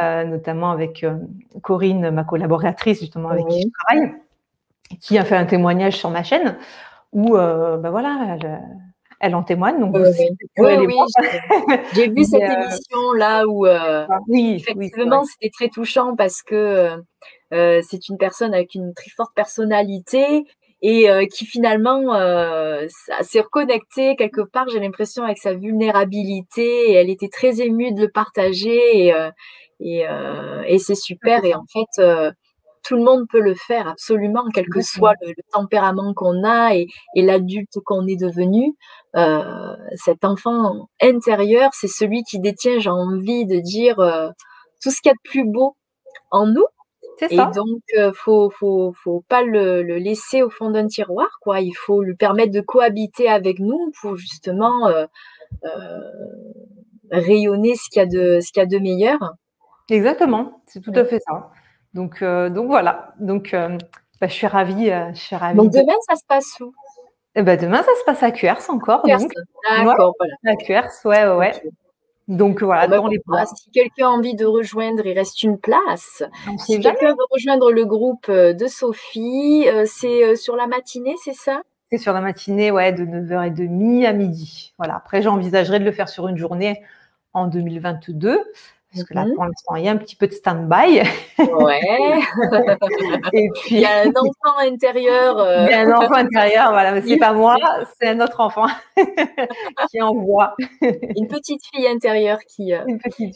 euh, notamment avec Corinne, ma collaboratrice, justement, avec qui je travaille, qui a fait un témoignage sur ma chaîne où, bah, voilà, elle, elle en témoigne. Donc, oui, oui, j'ai vu cette euh, émission là où euh, ah, oui, effectivement c'était très touchant parce que euh, c'est une personne avec une très forte personnalité et qui finalement s'est reconnectée quelque part, j'ai l'impression, avec sa vulnérabilité et elle était très émue de le partager et, et, et c'est super. Et en fait, tout le monde peut le faire absolument, quel que soit le, tempérament qu'on a et, et l'adulte qu'on est devenu. Euh, cet enfant intérieur, c'est celui qui détient, j'ai envie de dire, euh, tout ce qu'il y a de plus beau en nous. Et donc, euh, faut, faut, faut pas le, le laisser au fond d'un tiroir, quoi. Il faut lui permettre de cohabiter avec nous pour justement euh, rayonner ce qu'il y a de, ce qu'il y a de meilleur. Exactement, c'est tout à fait ça. Donc, euh, donc voilà. Donc, euh, bah, je suis ravie. Euh, je suis ravie donc demain, ça se passe où? Eh ben, Demain, ça se passe à QRS encore. D'accord, voilà. À QRS, ouais, ouais. Donc voilà, bah, dans les Si quelqu'un a envie de rejoindre, il reste une place. si quelqu'un veut rejoindre le groupe de Sophie, c'est sur la matinée, c'est ça? C'est sur la matinée, ouais, de 9h30 à midi. Voilà. Après, j'envisagerais de le faire sur une journée en 2022 parce que là, mmh pour l'instant, il y a un petit peu de stand-by. Ouais. Et puis, il y a un enfant intérieur. Euh. Il y a un enfant intérieur, voilà. Mais c'est pas moi, c'est un autre enfant qui envoie. Une petite fille intérieure qui, euh,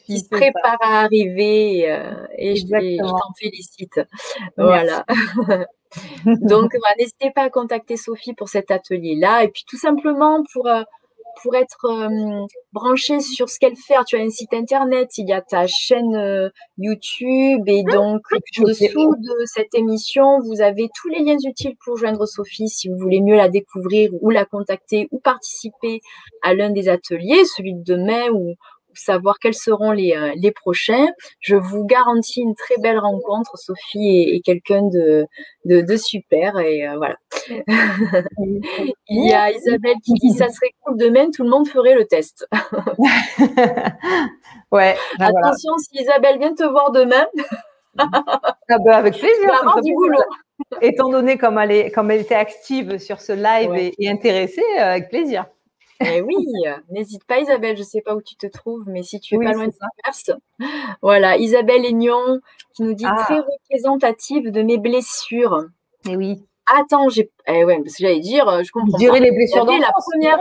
qui se prépare à arriver euh, et, je, t'en félicite. Voilà. Donc, n'hésitez pas à contacter Sophie pour cet atelier-là. Et puis, tout simplement pour pour être euh, branché sur ce qu'elle fait. Tu as un site internet, il y a ta chaîne euh, YouTube et ah, donc en dessous de cette émission, vous avez tous les liens utiles pour joindre Sophie si vous voulez mieux la découvrir ou la contacter ou participer à l'un des ateliers, celui de demain ou, savoir quels seront les, euh, les prochains. Je vous garantis une très belle rencontre. Sophie est, quelqu'un de, de, super et euh, voilà. Il y a Isabelle qui dit ça serait cool demain, tout le monde ferait le test. ouais. Ben Attention, si Isabelle vient te voir demain. ah ben avec plaisir. Du boulot. Étant donné comme elle, est, comme elle était active sur ce live et, et, intéressée, euh, avec plaisir. Eh oui, n'hésite pas Isabelle, je ne sais pas où tu te trouves, mais si tu es pas loin de Perse. Voilà, Isabelle Aignon qui nous dit ah. très représentative de mes blessures. Eh oui. Attends, j'ai. Eh ouais, parce que j'allais dire, je comprends. Durer les blessures dans la première.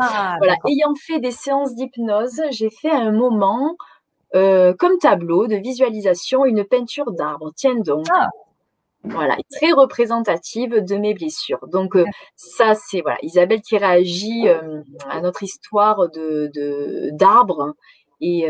Ah, voilà, ayant fait des séances d'hypnose, j'ai fait un moment euh, comme tableau de visualisation une peinture d'arbre. Tiens donc. Ah. Voilà, très représentative de mes blessures. Donc euh, ça, c'est voilà, Isabelle qui réagit euh, à notre histoire de d'arbres et,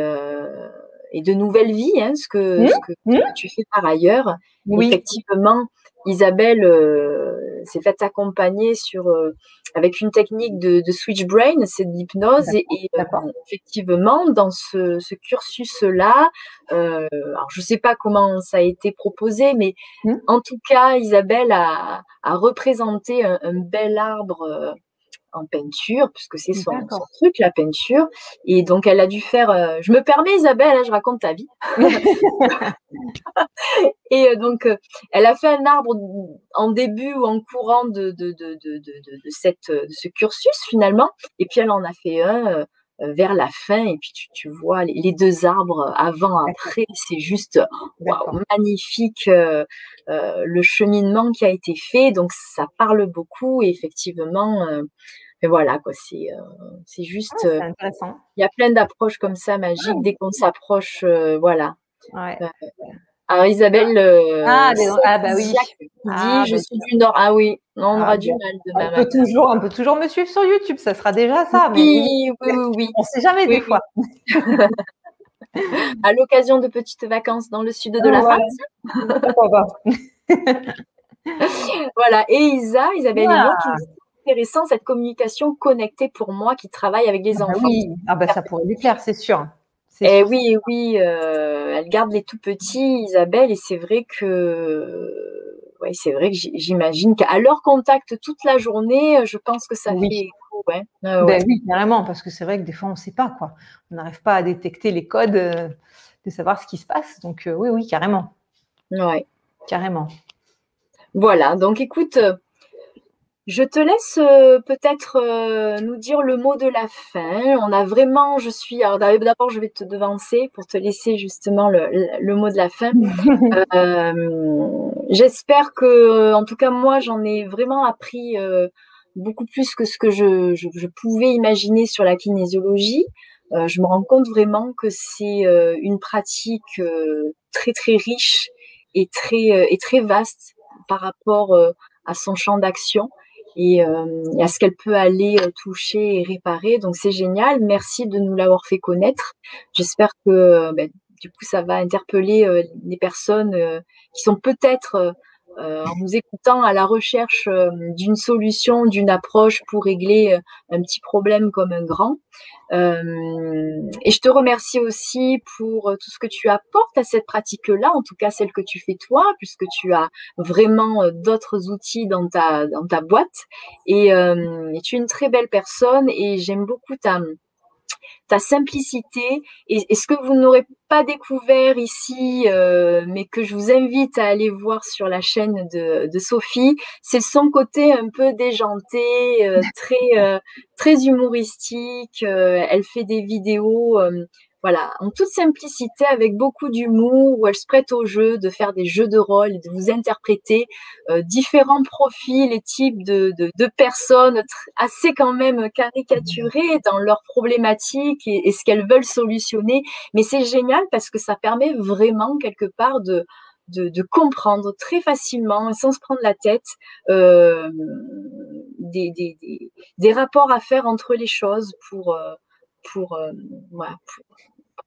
et de nouvelle vie, hein, ce, que, mmh. ce, mmh. que, tu fais par ailleurs. Oui. Effectivement, Isabelle euh, s'est faite accompagner sur, euh, avec une technique de, de switch brain, c'est de l'hypnose. Et, euh, effectivement, dans ce, ce cursus-là, alors je ne sais pas comment ça a été proposé, mais mmh. en tout cas, Isabelle a, a représenté un, un bel arbre en peinture, puisque c'est son, truc, la peinture. Et donc, elle a dû faire. Euh, je me permets, Isabelle, hein, je raconte ta vie. et euh, donc, euh, elle a fait un arbre en début ou en courant de, de, de, de, cette, de ce cursus, finalement. Et puis, elle en a fait un vers la fin. Et puis, tu, tu vois les, deux arbres avant, après. C'est juste magnifique le cheminement qui a été fait. Donc, ça parle beaucoup. Et effectivement, mais voilà, quoi, c'est c'est juste. Ah, intéressant. Il y a plein d'approches comme ça magiques dès qu'on s'approche, voilà. Ouais. Alors Isabelle, ah, ah, bah oui. Dit, ah, je bah suis du Nord. Ah oui, on aura du mal on peut toujours, on peut toujours me suivre sur YouTube, ça sera déjà ça. Oui, oui, oui, On sait jamais des fois. à l'occasion de petites vacances dans le sud de la France. voilà. Et Isa, Isabelle ah. qui intéressant cette communication connectée pour moi qui travaille avec les ah bah enfants. Oui, ah bah ça pourrait lui plaire, c'est sûr. Et eh oui, oui, euh, elle garde les tout petits, Isabelle, et c'est vrai que, ouais, c'est vrai que j'imagine qu'à leur contact toute la journée, je pense que ça oui. fait Ouais. Ben oui, carrément, parce que c'est vrai que des fois on ne sait pas quoi. On n'arrive pas à détecter les codes, euh, de savoir ce qui se passe. Donc euh, oui, oui, carrément. Ouais. Carrément. Voilà. Donc écoute, je te laisse euh, peut-être euh, nous dire le mot de la fin. On a vraiment, je suis, alors d'abord je vais te devancer pour te laisser justement le, mot de la fin. Euh, j'espère que, en tout cas moi, j'en ai vraiment appris beaucoup plus que ce que je, je, pouvais imaginer sur la kinésiologie. je me rends compte vraiment que c'est une pratique très très riche et très et très vaste par rapport à son champ d'action et, euh, à ce qu'elle peut aller euh, toucher et réparer. Donc c'est génial. Merci de nous l'avoir fait connaître. J'espère que euh, ben, du coup ça va interpeller les personnes qui sont peut-être euh, en nous écoutant à la recherche euh, d'une solution, d'une approche pour régler euh, un petit problème comme un grand. et je te remercie aussi pour tout ce que tu apportes à cette pratique-là, en tout cas celle que tu fais toi, puisque tu as vraiment d'autres outils dans ta, dans ta boîte. Et, et tu es une très belle personne et j'aime beaucoup ta, ta simplicité et, ce que vous n'aurez pas découvert ici, euh, mais que je vous invite à aller voir sur la chaîne de, de Sophie, c'est son côté un peu déjanté, euh, très euh, très humoristique. elle fait des vidéos voilà, en toute simplicité, avec beaucoup d'humour, où elle se prête au jeu, de faire des jeux de rôle, de vous interpréter euh, différents profils et types de, personnes assez quand même caricaturées dans leurs problématiques et, ce qu'elles veulent solutionner. Mais c'est génial parce que ça permet vraiment quelque part de, comprendre très facilement, sans se prendre la tête, euh, des, rapports à faire entre les choses pour... Euh, pour, euh, pour,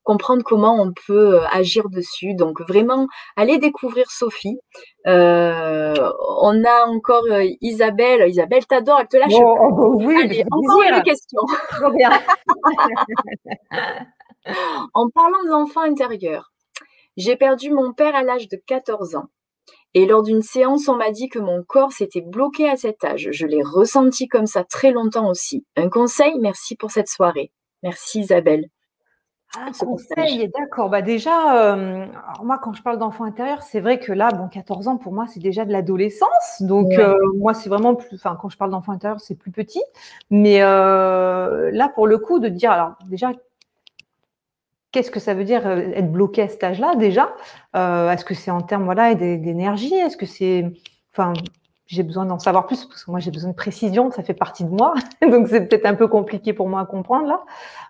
comprendre comment on peut euh, agir dessus. Donc vraiment, allez découvrir Sophie. Euh, on a encore Isabelle. Isabelle t'adore, elle te lâche. Oh, oh, oui, allez, encore une question. en parlant de l'enfant intérieur, j'ai perdu mon père à l'âge de 14 ans. Et lors d'une séance, on m'a dit que mon corps s'était bloqué à cet âge. Je l'ai ressenti comme ça très longtemps aussi. Un conseil, merci pour cette soirée. Merci Isabelle. Un conseil, d'accord. Bah déjà, euh, moi, quand je parle d'enfant intérieur, c'est vrai que là, bon, 14 ans, pour moi, c'est déjà de l'adolescence. Donc, euh, moi, c'est vraiment plus. Enfin, quand je parle d'enfant intérieur, c'est plus petit. Mais euh, là, pour le coup, de dire, alors, déjà, qu'est-ce que ça veut dire être bloqué à cet âge-là, déjà? Est-ce que c'est en termes voilà, d'énergie? Est-ce que c'est. Enfin, j'ai besoin d'en savoir plus parce que moi j'ai besoin de précision, ça fait partie de moi, donc c'est peut-être un peu compliqué pour moi à comprendre là.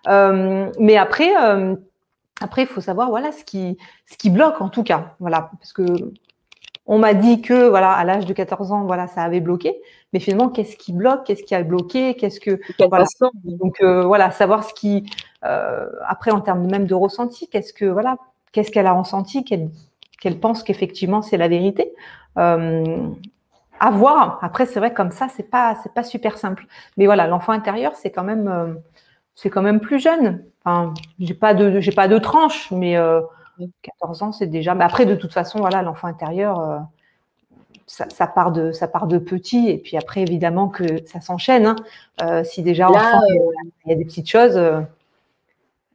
Euh, mais après, euh, après il faut savoir voilà ce qui ce qui bloque en tout cas, voilà parce que on m'a dit que voilà à l'âge de 14 ans voilà ça avait bloqué, mais finalement qu'est-ce qui bloque, qu'est-ce qui a bloqué, qu'est-ce que voilà. donc euh, voilà savoir ce qui après en termes même de ressenti, qu'est-ce que voilà qu'est-ce qu'elle a ressenti, qu'elle qu'elle pense qu'effectivement c'est la vérité. À voir. Après, c'est vrai comme ça, c'est pas c'est pas super simple. Mais voilà, l'enfant intérieur, c'est quand même euh, c'est quand même plus jeune. Enfin, j'ai pas de j'ai pas de tranche, mais 14 euh, ans, c'est déjà. Mais après, de toute façon, voilà, l'enfant intérieur, euh, ça, part de ça part de petit, et puis après, évidemment que ça s'enchaîne. Hein. si déjà enfant, il y a des petites choses.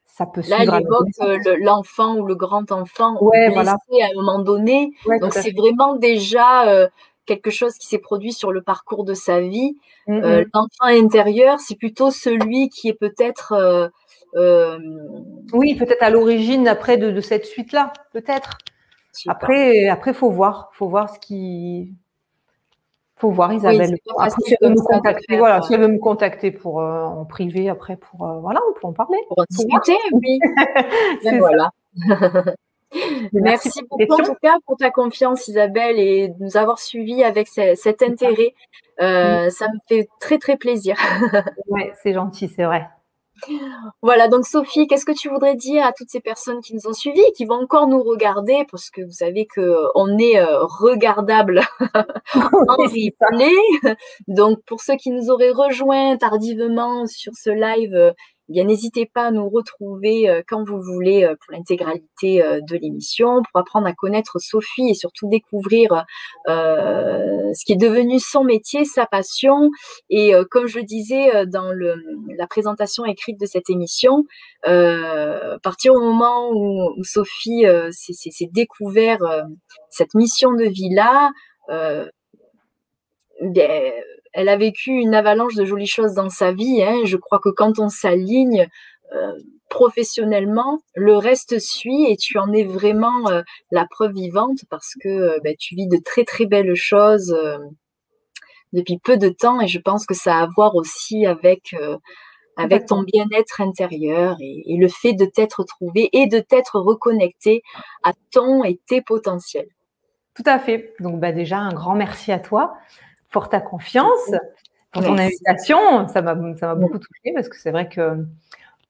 Ça peut Là, il évoque l'enfant ou le grand enfant ouais, voilà. à un moment donné. Donc, c'est vraiment déjà quelque chose qui s'est produit sur le parcours de sa vie. Mm, euh. L'enfant intérieur, c'est plutôt celui qui est peut-être. Euh, euh, oui, peut-être à l'origine après de, cette suite-là, peut-être. Après, après, faut voir, faut voir ce qui. Faut voir Isabelle. après, si elle veut me contacter, voilà, si elle veut me contacter pour en privé, après pour voilà, on peut en parler. Pour en discuter, oui. Ben voilà. Merci beaucoup en tout cas pour ta confiance Isabelle et de nous avoir suivis avec cet intérêt. Euh, ça me fait très très plaisir. oui, c'est gentil, c'est vrai. Voilà, donc Sophie, qu'est-ce que tu voudrais dire à toutes ces personnes qui nous ont suivis et qui vont encore nous regarder parce que vous savez qu'on est euh, regardable en replay. Donc pour ceux qui nous auraient rejoints tardivement sur ce live, euh, bien n'hésitez pas à nous retrouver euh, quand vous voulez euh, pour l'intégralité euh, de l'émission, pour apprendre à connaître Sophie et surtout découvrir ce qui est devenu son métier, sa passion. Et comme je le disais dans le, la présentation écrite de cette émission, à partir au moment où, où Sophie s'est découvert cette mission de vie-là, ben, elle a vécu une avalanche de jolies choses dans sa vie. Hein. Je crois que quand on s'aligne euh, professionnellement, le reste suit et tu en es vraiment euh, la preuve vivante parce que euh, ben, tu vis de très très belles choses depuis peu de temps et je pense que ça a à voir aussi avec avec ton bien-être intérieur et, et, le fait de t'être trouvé et de t'être reconnecté à ton et tes potentiels. Tout à fait. Donc bah déjà un grand merci à toi pour ta confiance, pour ton invitation. Ça m'a, ça m'a beaucoup touché parce que c'est vrai que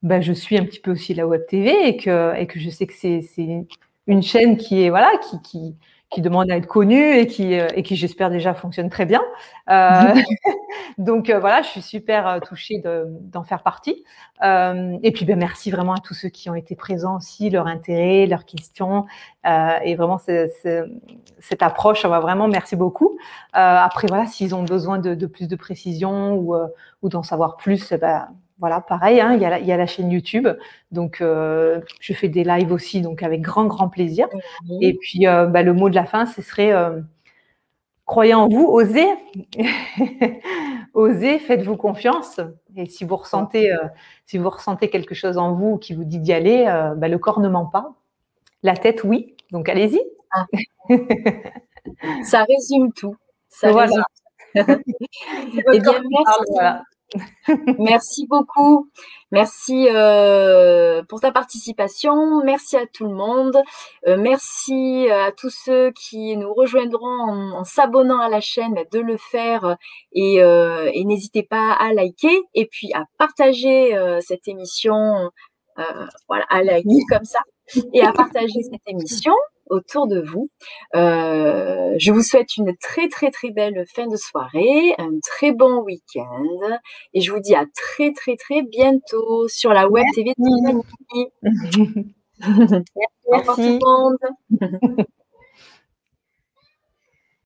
ben, je suis un petit peu aussi la web TV et que, et que je sais que c'est, c'est une chaîne qui est voilà qui, qui, qui demande à être connue et qui, euh, et qui j'espère déjà fonctionne très bien. Euh, donc euh, voilà, je suis super touchée d'en faire partie. et puis ben, merci vraiment à tous ceux qui ont été présents aussi, leur intérêt, leurs questions. et vraiment, cette approche, vraiment merci beaucoup. après, voilà, s'ils ont besoin de, de, plus de précision ou, ou d'en savoir plus, eh ben, voilà, pareil, hein, il, y a la, il, y a la, chaîne YouTube. Donc, euh, je fais des lives aussi, donc avec grand, grand plaisir. Et puis, euh, bah, le mot de la fin, ce serait euh, croyez en vous, osez, osez, faites-vous confiance. Et si vous ressentez, si vous ressentez quelque chose en vous qui vous dit d'y aller, bah, le corps ne ment pas. La tête, oui. Donc, allez-y. Ah. Ça résume tout. Ça voilà. résume. eh bien, merci. Merci beaucoup. Merci euh, pour ta participation. Merci à tout le monde. Euh, merci à tous ceux qui nous rejoindront en, s'abonnant à la chaîne de le faire et, euh, et n'hésitez pas à liker et puis à partager cette émission. voilà, à liker comme ça et à partager cette émission autour de vous. Euh, je vous souhaite une très très très belle fin de soirée, un très bon week-end et je vous dis à très très très bientôt sur la web TV de Merci. Merci. Au revoir tout le monde.